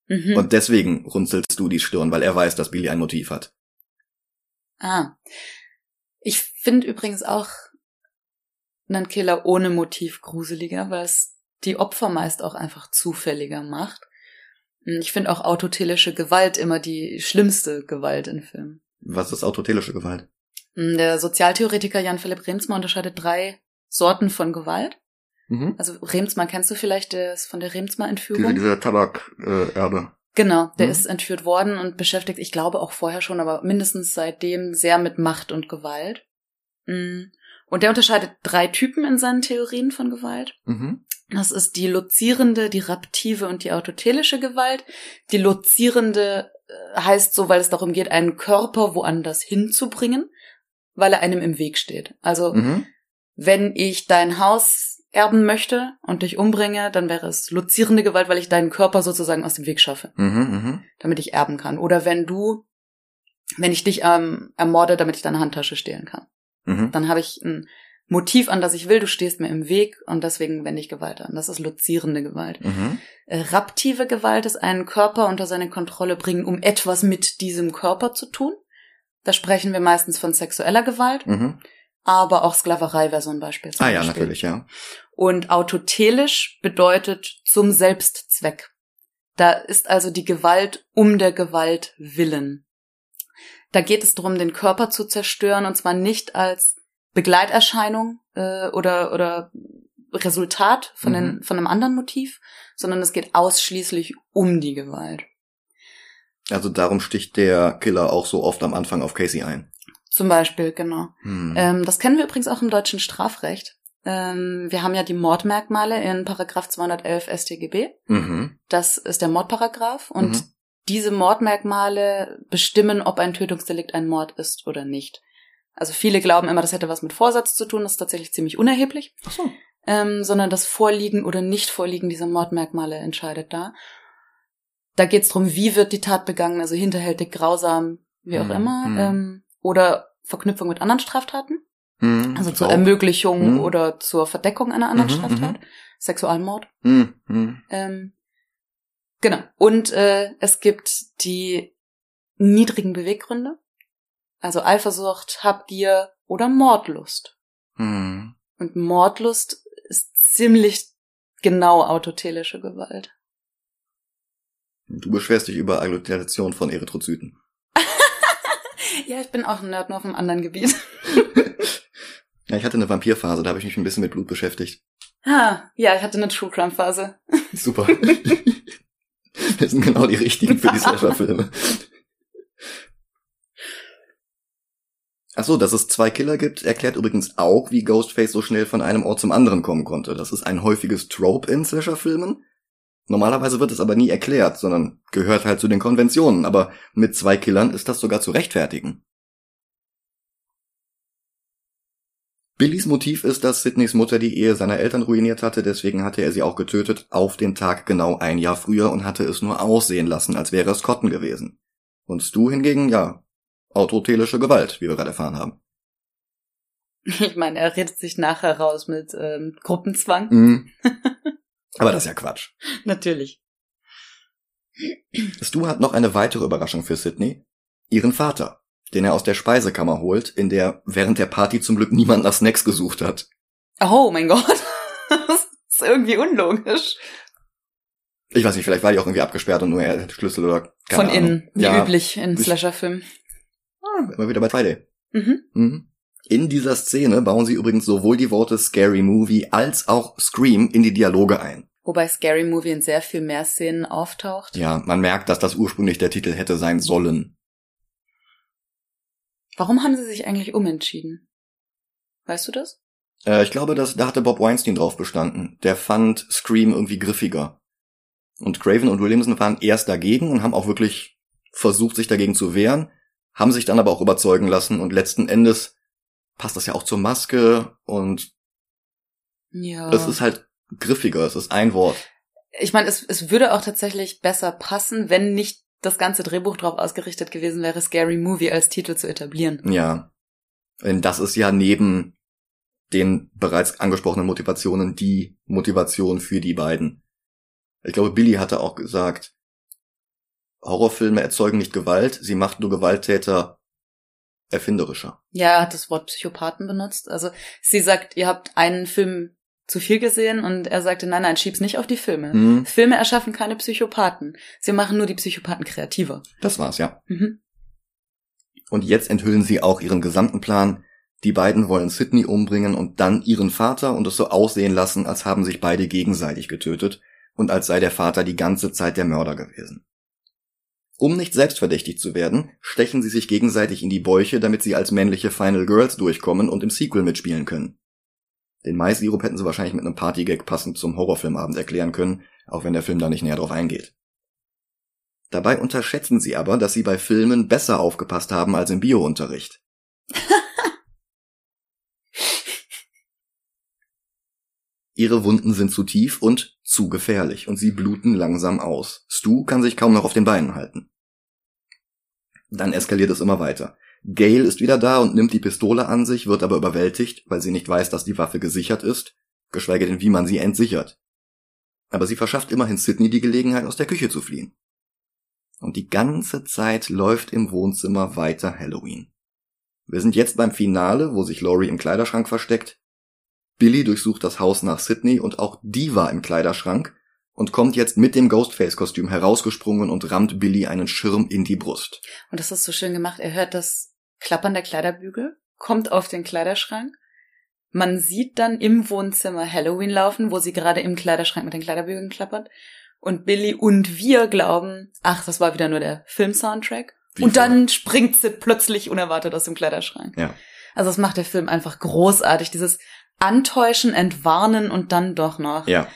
mhm. Und deswegen runzelst du die Stirn, weil er weiß, dass Billy ein Motiv hat. Ah. Ich finde übrigens auch einen Killer ohne Motiv gruseliger, weil es die Opfer meist auch einfach zufälliger macht. Hm, Ich finde auch autotelische Gewalt immer die schlimmste Gewalt in Filmen. Was ist autotelische Gewalt? Hm, Der Sozialtheoretiker Jan-Philipp Remsmar unterscheidet drei Sorten von Gewalt. Mhm. Also Remsmar kennst du vielleicht, der ist von der Remsmar-Entführung. Diese, diese Tabak-Erbe. Genau, der Mhm. ist entführt worden und beschäftigt, ich glaube auch vorher schon, aber mindestens seitdem sehr mit Macht und Gewalt. Mm. Und der unterscheidet drei Typen in seinen Theorien von Gewalt. mhm. Das ist die lozierende, die raptive und die autotelische Gewalt. Die lozierende äh, heißt so, weil es darum geht, einen Körper woanders hinzubringen, weil er einem im Weg steht. Also Mhm. wenn ich dein Haus erben möchte und dich umbringe, dann wäre es lozierende Gewalt, weil ich deinen Körper sozusagen aus dem Weg schaffe Mhm. Mhm. damit ich erben kann. Oder wenn du, wenn ich dich ähm, ermorde, damit ich deine Handtasche stehlen kann. Mhm. Dann habe ich ein Motiv, an das ich will, du stehst mir im Weg und deswegen wende ich Gewalt an. Das ist lozierende Gewalt. Mhm. Äh, raptive Gewalt ist einen Körper unter seine Kontrolle bringen, um etwas mit diesem Körper zu tun. Da sprechen wir meistens von sexueller Gewalt, Mhm. aber auch Sklaverei wäre so ein Beispiel. Ah ja, Beispiel. natürlich, ja. Und autotelisch bedeutet zum Selbstzweck. Da ist also die Gewalt um der Gewalt willen. Da geht es darum, den Körper zu zerstören und zwar nicht als Begleiterscheinung äh, oder oder Resultat von, den, Mhm. von einem anderen Motiv, sondern es geht ausschließlich um die Gewalt. Also darum sticht der Killer auch so oft am Anfang auf Casey ein. Zum Beispiel, genau. Hm. Ähm, das kennen wir übrigens auch im deutschen Strafrecht. Ähm, wir haben ja die Mordmerkmale in Paragraph 211 StGB. mhm. Das ist der Mordparagraph und Mhm. Diese Mordmerkmale bestimmen, ob ein Tötungsdelikt ein Mord ist oder nicht. Also viele glauben immer, das hätte was mit Vorsatz zu tun, das ist tatsächlich ziemlich unerheblich, Ach so. ähm, sondern das Vorliegen oder Nicht-Vorliegen dieser Mordmerkmale entscheidet da. Da geht es darum, wie wird die Tat begangen, also hinterhältig, grausam, wie auch Mhm. immer, Mhm. ähm, oder Verknüpfung mit anderen Straftaten, Hm. also zur Auch. Ermöglichung Mhm. oder zur Verdeckung einer anderen Mhm, Straftat, Sexualmord. Hm. Hm. Ähm, genau. Und äh, es gibt die niedrigen Beweggründe. Also Eifersucht, Habgier oder Mordlust. Hm. Und Mordlust ist ziemlich genau autotelische Gewalt. Du beschwerst dich über Agglutination von Erythrozyten. <laughs> Ja, ich bin auch ein Nerd nur auf einem anderen Gebiet. <laughs> Ja, ich hatte eine Vampirphase, da habe ich mich ein bisschen mit Blut beschäftigt. Ah, ja, ich hatte eine True Crime Phase. Super. <laughs> <laughs> Wir sind genau die richtigen für die <laughs> Slasher-Filme. Ach so, dass es zwei Killer gibt, erklärt übrigens auch, wie Ghostface so schnell von einem Ort zum anderen kommen konnte. Das ist ein häufiges Trope in Slasher-Filmen. Normalerweise wird es aber nie erklärt, sondern gehört halt zu den Konventionen, aber mit zwei Killern ist das sogar zu rechtfertigen. Billys Motiv ist, dass Sidneys Mutter die Ehe seiner Eltern ruiniert hatte, deswegen hatte er sie auch getötet, auf den Tag genau ein Jahr früher und hatte es nur aussehen lassen, als wäre es Cotton gewesen. Und Stu hingegen, ja, autotelische Gewalt, wie wir gerade erfahren haben. <laughs> Ich meine, er redet sich nachher raus mit ähm, Gruppenzwang. Mhm. <laughs> Aber das ist ja Quatsch. Natürlich. Stu hat noch eine weitere Überraschung für Sidney. Ihren Vater den er aus der Speisekammer holt, in der während der Party zum Glück niemand nach Snacks gesucht hat. Oh mein Gott. <laughs> das ist irgendwie unlogisch. Ich weiß nicht, vielleicht war die auch irgendwie abgesperrt und nur er hätte Schlüssel oder keine Von Ahnung. innen, wie ja, üblich in Slasher-Filmen. Ah, immer wieder bei Friday. Mhm. Mhm. In dieser Szene bauen sie übrigens sowohl die Worte Scary Movie als auch Scream in die Dialoge ein. Wobei Scary Movie in sehr viel mehr Szenen auftaucht. Ja, man merkt, dass das ursprünglich der Titel hätte sein sollen. Warum haben sie sich eigentlich umentschieden? Weißt du das? Äh, ich glaube, dass, da hatte Bob Weinstein drauf bestanden. Der fand Scream irgendwie griffiger. Und Craven und Williamson waren erst dagegen und haben auch wirklich versucht, sich dagegen zu wehren, haben sich dann aber auch überzeugen lassen und letzten Endes passt das ja auch zur Maske und ja. es ist halt griffiger, es ist ein Wort. Ich meine, es, es würde auch tatsächlich besser passen, wenn nicht das ganze Drehbuch darauf ausgerichtet gewesen wäre, Scary Movie als Titel zu etablieren. Ja. Denn das ist ja neben den bereits angesprochenen Motivationen die Motivation für die beiden. Ich glaube, Billy hatte auch gesagt, Horrorfilme erzeugen nicht Gewalt, sie macht nur Gewalttäter erfinderischer. Ja, er hat das Wort Psychopathen benutzt. Also sie sagt, ihr habt einen Film zu viel gesehen und er sagte, nein, nein, schieb's nicht auf die Filme. Mhm. Filme erschaffen keine Psychopathen. Sie machen nur die Psychopathen kreativer. Das war's, ja. Mhm. Und jetzt enthüllen sie auch ihren gesamten Plan. Die beiden wollen Sidney umbringen und dann ihren Vater und es so aussehen lassen, als haben sich beide gegenseitig getötet und als sei der Vater die ganze Zeit der Mörder gewesen. Um nicht selbstverdächtig zu werden, stechen sie sich gegenseitig in die Bäuche, damit sie als männliche Final Girls durchkommen und im Sequel mitspielen können. Den Maissirup hätten sie wahrscheinlich mit einem Partygag passend zum Horrorfilmabend erklären können, auch wenn der Film da nicht näher drauf eingeht. Dabei unterschätzen sie aber, dass sie bei Filmen besser aufgepasst haben als im Biounterricht. <laughs> Ihre Wunden sind zu tief und zu gefährlich und sie bluten langsam aus. Stu kann sich kaum noch auf den Beinen halten. Dann eskaliert es immer weiter. Gail ist wieder da und nimmt die Pistole an sich, wird aber überwältigt, weil sie nicht weiß, dass die Waffe gesichert ist, geschweige denn wie man sie entsichert. Aber sie verschafft immerhin Sidney die Gelegenheit, aus der Küche zu fliehen. Und die ganze Zeit läuft im Wohnzimmer weiter Halloween. Wir sind jetzt beim Finale, wo sich Laurie im Kleiderschrank versteckt. Billy durchsucht das Haus nach Sidney und auch die war im Kleiderschrank und kommt jetzt mit dem Ghostface-Kostüm herausgesprungen und rammt Billy einen Schirm in die Brust. Und das ist so schön gemacht. Er hört das Klappern der Kleiderbügel, kommt auf den Kleiderschrank. Man sieht dann im Wohnzimmer Halloween laufen, wo sie gerade im Kleiderschrank mit den Kleiderbügeln klappert. Und Billy und wir glauben, ach, das war wieder nur der Film-Soundtrack. und dann springt sie plötzlich unerwartet aus dem Kleiderschrank. Ja. Also das macht der Film einfach großartig. Dieses Antäuschen, Entwarnen und dann doch noch. Ja.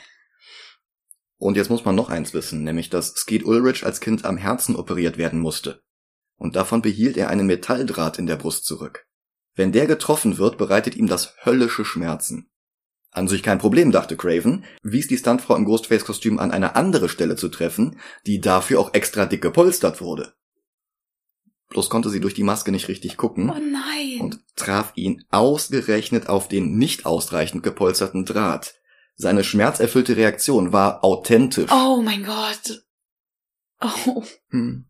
Und jetzt muss man noch eins wissen, nämlich dass Skeet Ulrich als Kind am Herzen operiert werden musste und davon behielt er einen Metalldraht in der Brust zurück. Wenn der getroffen wird, bereitet ihm das höllische Schmerzen. An sich kein Problem, dachte Craven, wies die Stuntfrau im Ghostface-Kostüm an, eine andere Stelle zu treffen, die dafür auch extra dick gepolstert wurde. Bloß konnte sie durch die Maske nicht richtig gucken. Oh nein. Und traf ihn ausgerechnet auf den nicht ausreichend gepolsterten Draht. Seine schmerzerfüllte Reaktion war authentisch. Oh mein Gott. Oh. Hm.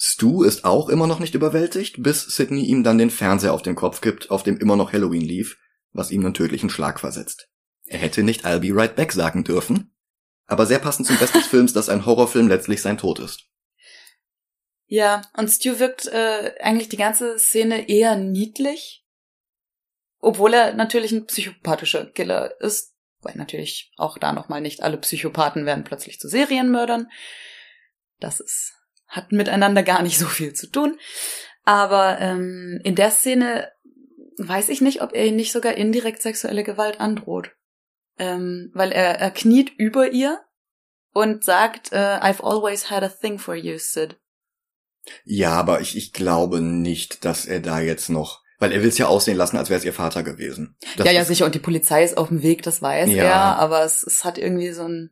Stu ist auch immer noch nicht überwältigt, bis Sidney ihm dann den Fernseher auf den Kopf kippt, auf dem immer noch Halloween lief, was ihm einen tödlichen Schlag versetzt. Er hätte nicht I'll be right back sagen dürfen, aber sehr passend zum Rest des <laughs> Films, dass ein Horrorfilm letztlich sein Tod ist. Ja, und Stu wirkt äh, eigentlich die ganze Szene eher niedlich, obwohl er natürlich ein psychopathischer Killer ist, weil natürlich auch da nochmal nicht alle Psychopathen werden plötzlich zu Serienmördern. Das ist hat miteinander gar nicht so viel zu tun. Aber ähm, in der Szene weiß ich nicht, ob er ihn nicht sogar indirekt sexuelle Gewalt androht. ähm, weil er, er kniet über ihr und sagt, äh, I've always had a thing for you, Sid. Ja, aber ich, ich glaube nicht, dass er da jetzt noch, weil er will es ja aussehen lassen, als wäre es ihr Vater gewesen. Das ja, ja, sicher. Und die Polizei ist auf dem Weg, das weiß Ja. er, aber es, es hat irgendwie so einen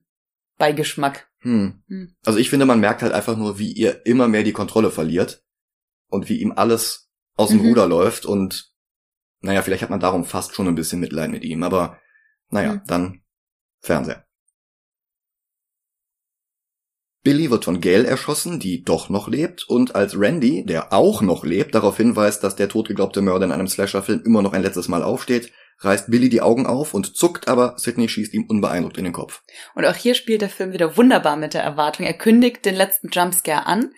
Beigeschmack. Hm. Hm. Also ich finde, man merkt halt einfach nur, wie ihr immer mehr die Kontrolle verliert und wie ihm alles aus dem Mhm. Ruder läuft und naja, vielleicht hat man darum fast schon ein bisschen Mitleid mit ihm, aber naja, Mhm. dann Fernseher. Billy wird von Gail erschossen, die doch noch lebt, und als Randy, der auch noch lebt, darauf hinweist, dass der totgeglaubte Mörder in einem Slasher-Film immer noch ein letztes Mal aufsteht, reißt Billy die Augen auf und zuckt, aber Sidney schießt ihm unbeeindruckt in den Kopf. Und auch hier spielt der Film wieder wunderbar mit der Erwartung. Er kündigt den letzten Jumpscare an.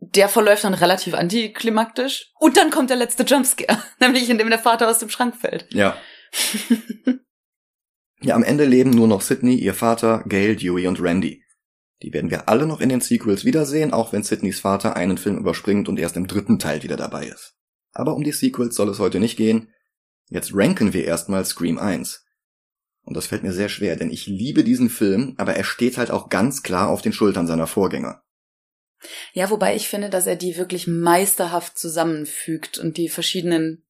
Der verläuft dann relativ antiklimaktisch. Und dann kommt der letzte Jumpscare. <laughs> Nämlich indem der Vater aus dem Schrank fällt. Ja. <laughs> Ja, am Ende leben nur noch Sidney, ihr Vater, Gail, Dewey und Randy. Die werden wir alle noch in den Sequels wiedersehen, auch wenn Sidneys Vater einen Film überspringt und erst im dritten Teil wieder dabei ist. Aber um die Sequels soll es heute nicht gehen. Jetzt ranken wir erstmal Scream 1. Und das fällt mir sehr schwer, denn ich liebe diesen Film, aber er steht halt auch ganz klar auf den Schultern seiner Vorgänger. Ja, wobei ich finde, dass er die wirklich meisterhaft zusammenfügt und die verschiedenen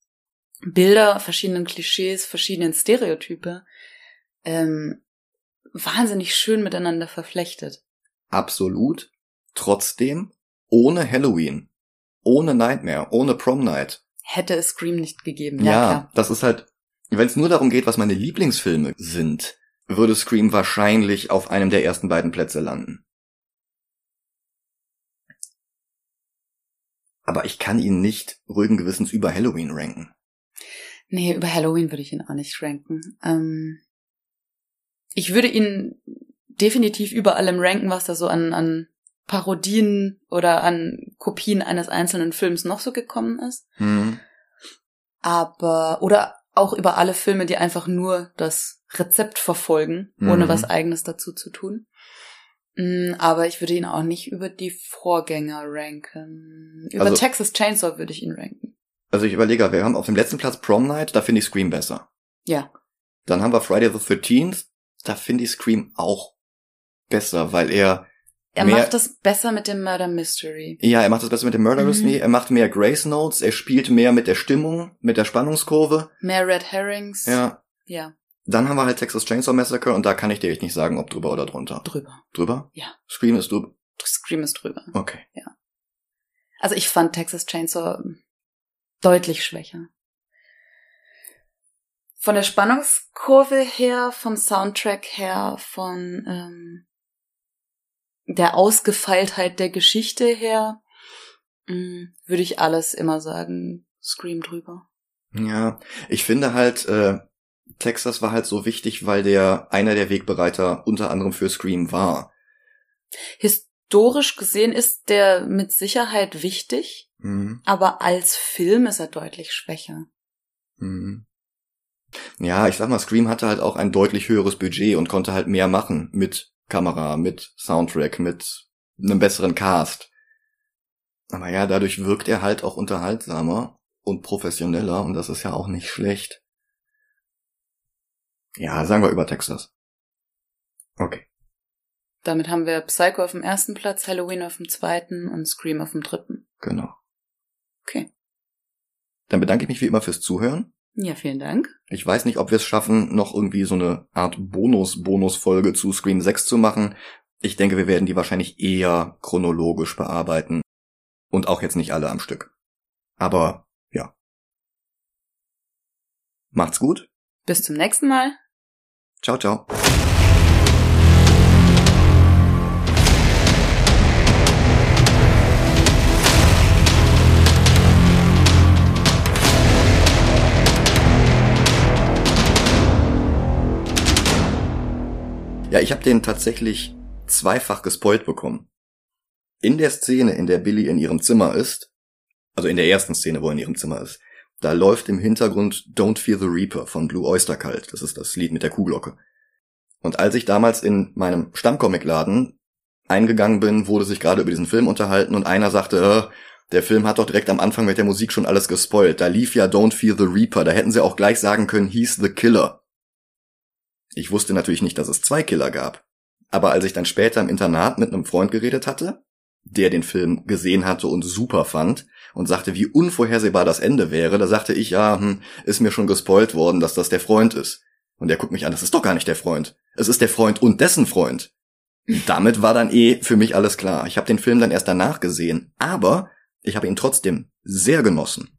Bilder, verschiedenen Klischees, verschiedenen Stereotype ähm, wahnsinnig schön miteinander verflechtet. Absolut. Trotzdem, ohne Halloween, ohne Nightmare, ohne Prom Night, Hätte es Scream nicht gegeben. Ja, Ja, klar. das ist halt, wenn es nur darum geht, was meine Lieblingsfilme sind, würde Scream wahrscheinlich auf einem der ersten beiden Plätze landen. Aber ich kann ihn nicht ruhigen Gewissens über Halloween ranken. Nee, über Halloween würde ich ihn auch nicht ranken. Ähm, ich würde ihn definitiv über allem ranken, was da so an, an Parodien oder an Kopien eines einzelnen Films noch so gekommen ist. Hm. Aber, oder auch über alle Filme, die einfach nur das Rezept verfolgen, ohne Mhm. was eigenes dazu zu tun. Mm, Aber ich würde ihn auch nicht über die Vorgänger ranken. Über Also- Texas Chainsaw würde ich ihn ranken. Also ich überlege, wir haben auf dem letzten Platz Prom Night, da finde ich Scream besser. Ja. Dann haben wir Friday the 13th, da finde ich Scream auch besser, weil er Er Mehr- macht das besser mit dem Murder Mystery. Ja, er macht das besser mit dem Murder Mhm. Mystery, er macht mehr Grace Notes, er spielt mehr mit der Stimmung, mit der Spannungskurve. Mehr Red Herrings. Ja. Ja, Dann haben wir halt Texas Chainsaw Massacre und da kann ich dir echt nicht sagen, ob drüber oder drunter. drüber. Drüber? Ja. Scream ist drüber. Scream ist drüber. Okay. Also ich fand Texas Chainsaw deutlich schwächer. Von der Spannungskurve her, vom Soundtrack her, von ähm, der Ausgefeiltheit der Geschichte her, mh, würde ich alles immer sagen, Scream drüber. Ja, ich finde halt, äh, Texas war halt so wichtig, weil der einer der Wegbereiter unter anderem für Scream war. Historisch gesehen ist der mit Sicherheit wichtig, Mhm. aber als Film ist er deutlich schwächer. Mhm. Ja, ich sag mal, Scream hatte halt auch ein deutlich höheres Budget und konnte halt mehr machen mit Kamera, mit Soundtrack, mit einem besseren Cast. Aber ja, dadurch wirkt er halt auch unterhaltsamer und professioneller und das ist ja auch nicht schlecht. Ja, sagen wir über Texas. Okay. Damit haben wir Psycho auf dem ersten Platz, Halloween auf dem zweiten und Scream auf dem dritten. Genau. Okay. Dann bedanke ich mich wie immer fürs Zuhören. Ja, vielen Dank. Ich weiß nicht, ob wir es schaffen, noch irgendwie so eine Art Bonus-Bonus-Folge zu Scream 6 zu machen. Ich denke, wir werden die wahrscheinlich eher chronologisch bearbeiten. Und auch jetzt nicht alle am Stück. Aber, ja. Macht's gut. Bis zum nächsten Mal. Ciao, ciao. Ich habe den tatsächlich zweifach gespoilt bekommen. In der Szene, in der Billy in ihrem Zimmer ist, also in der ersten Szene, wo er in ihrem Zimmer ist, da läuft im Hintergrund Don't Fear the Reaper von Blue Oyster Cult. Das ist das Lied mit der Kuhglocke. Und als ich damals in meinem Stammcomicladen eingegangen bin, wurde sich gerade über diesen Film unterhalten und einer sagte, der Film hat doch direkt am Anfang mit der Musik schon alles gespoilt. Da lief ja Don't Fear the Reaper. Da hätten sie auch gleich sagen können, he's the killer. Ich wusste natürlich nicht, dass es zwei Killer gab. Aber als ich dann später im Internat mit einem Freund geredet hatte, der den Film gesehen hatte und super fand und sagte, wie unvorhersehbar das Ende wäre, da sagte ich, ja, hm, ist mir schon gespoilt worden, dass das der Freund ist. Und er guckt mich an, das ist doch gar nicht der Freund. Es ist der Freund und dessen Freund. Damit war dann eh für mich alles klar. Ich habe den Film dann erst danach gesehen, aber ich habe ihn trotzdem sehr genossen.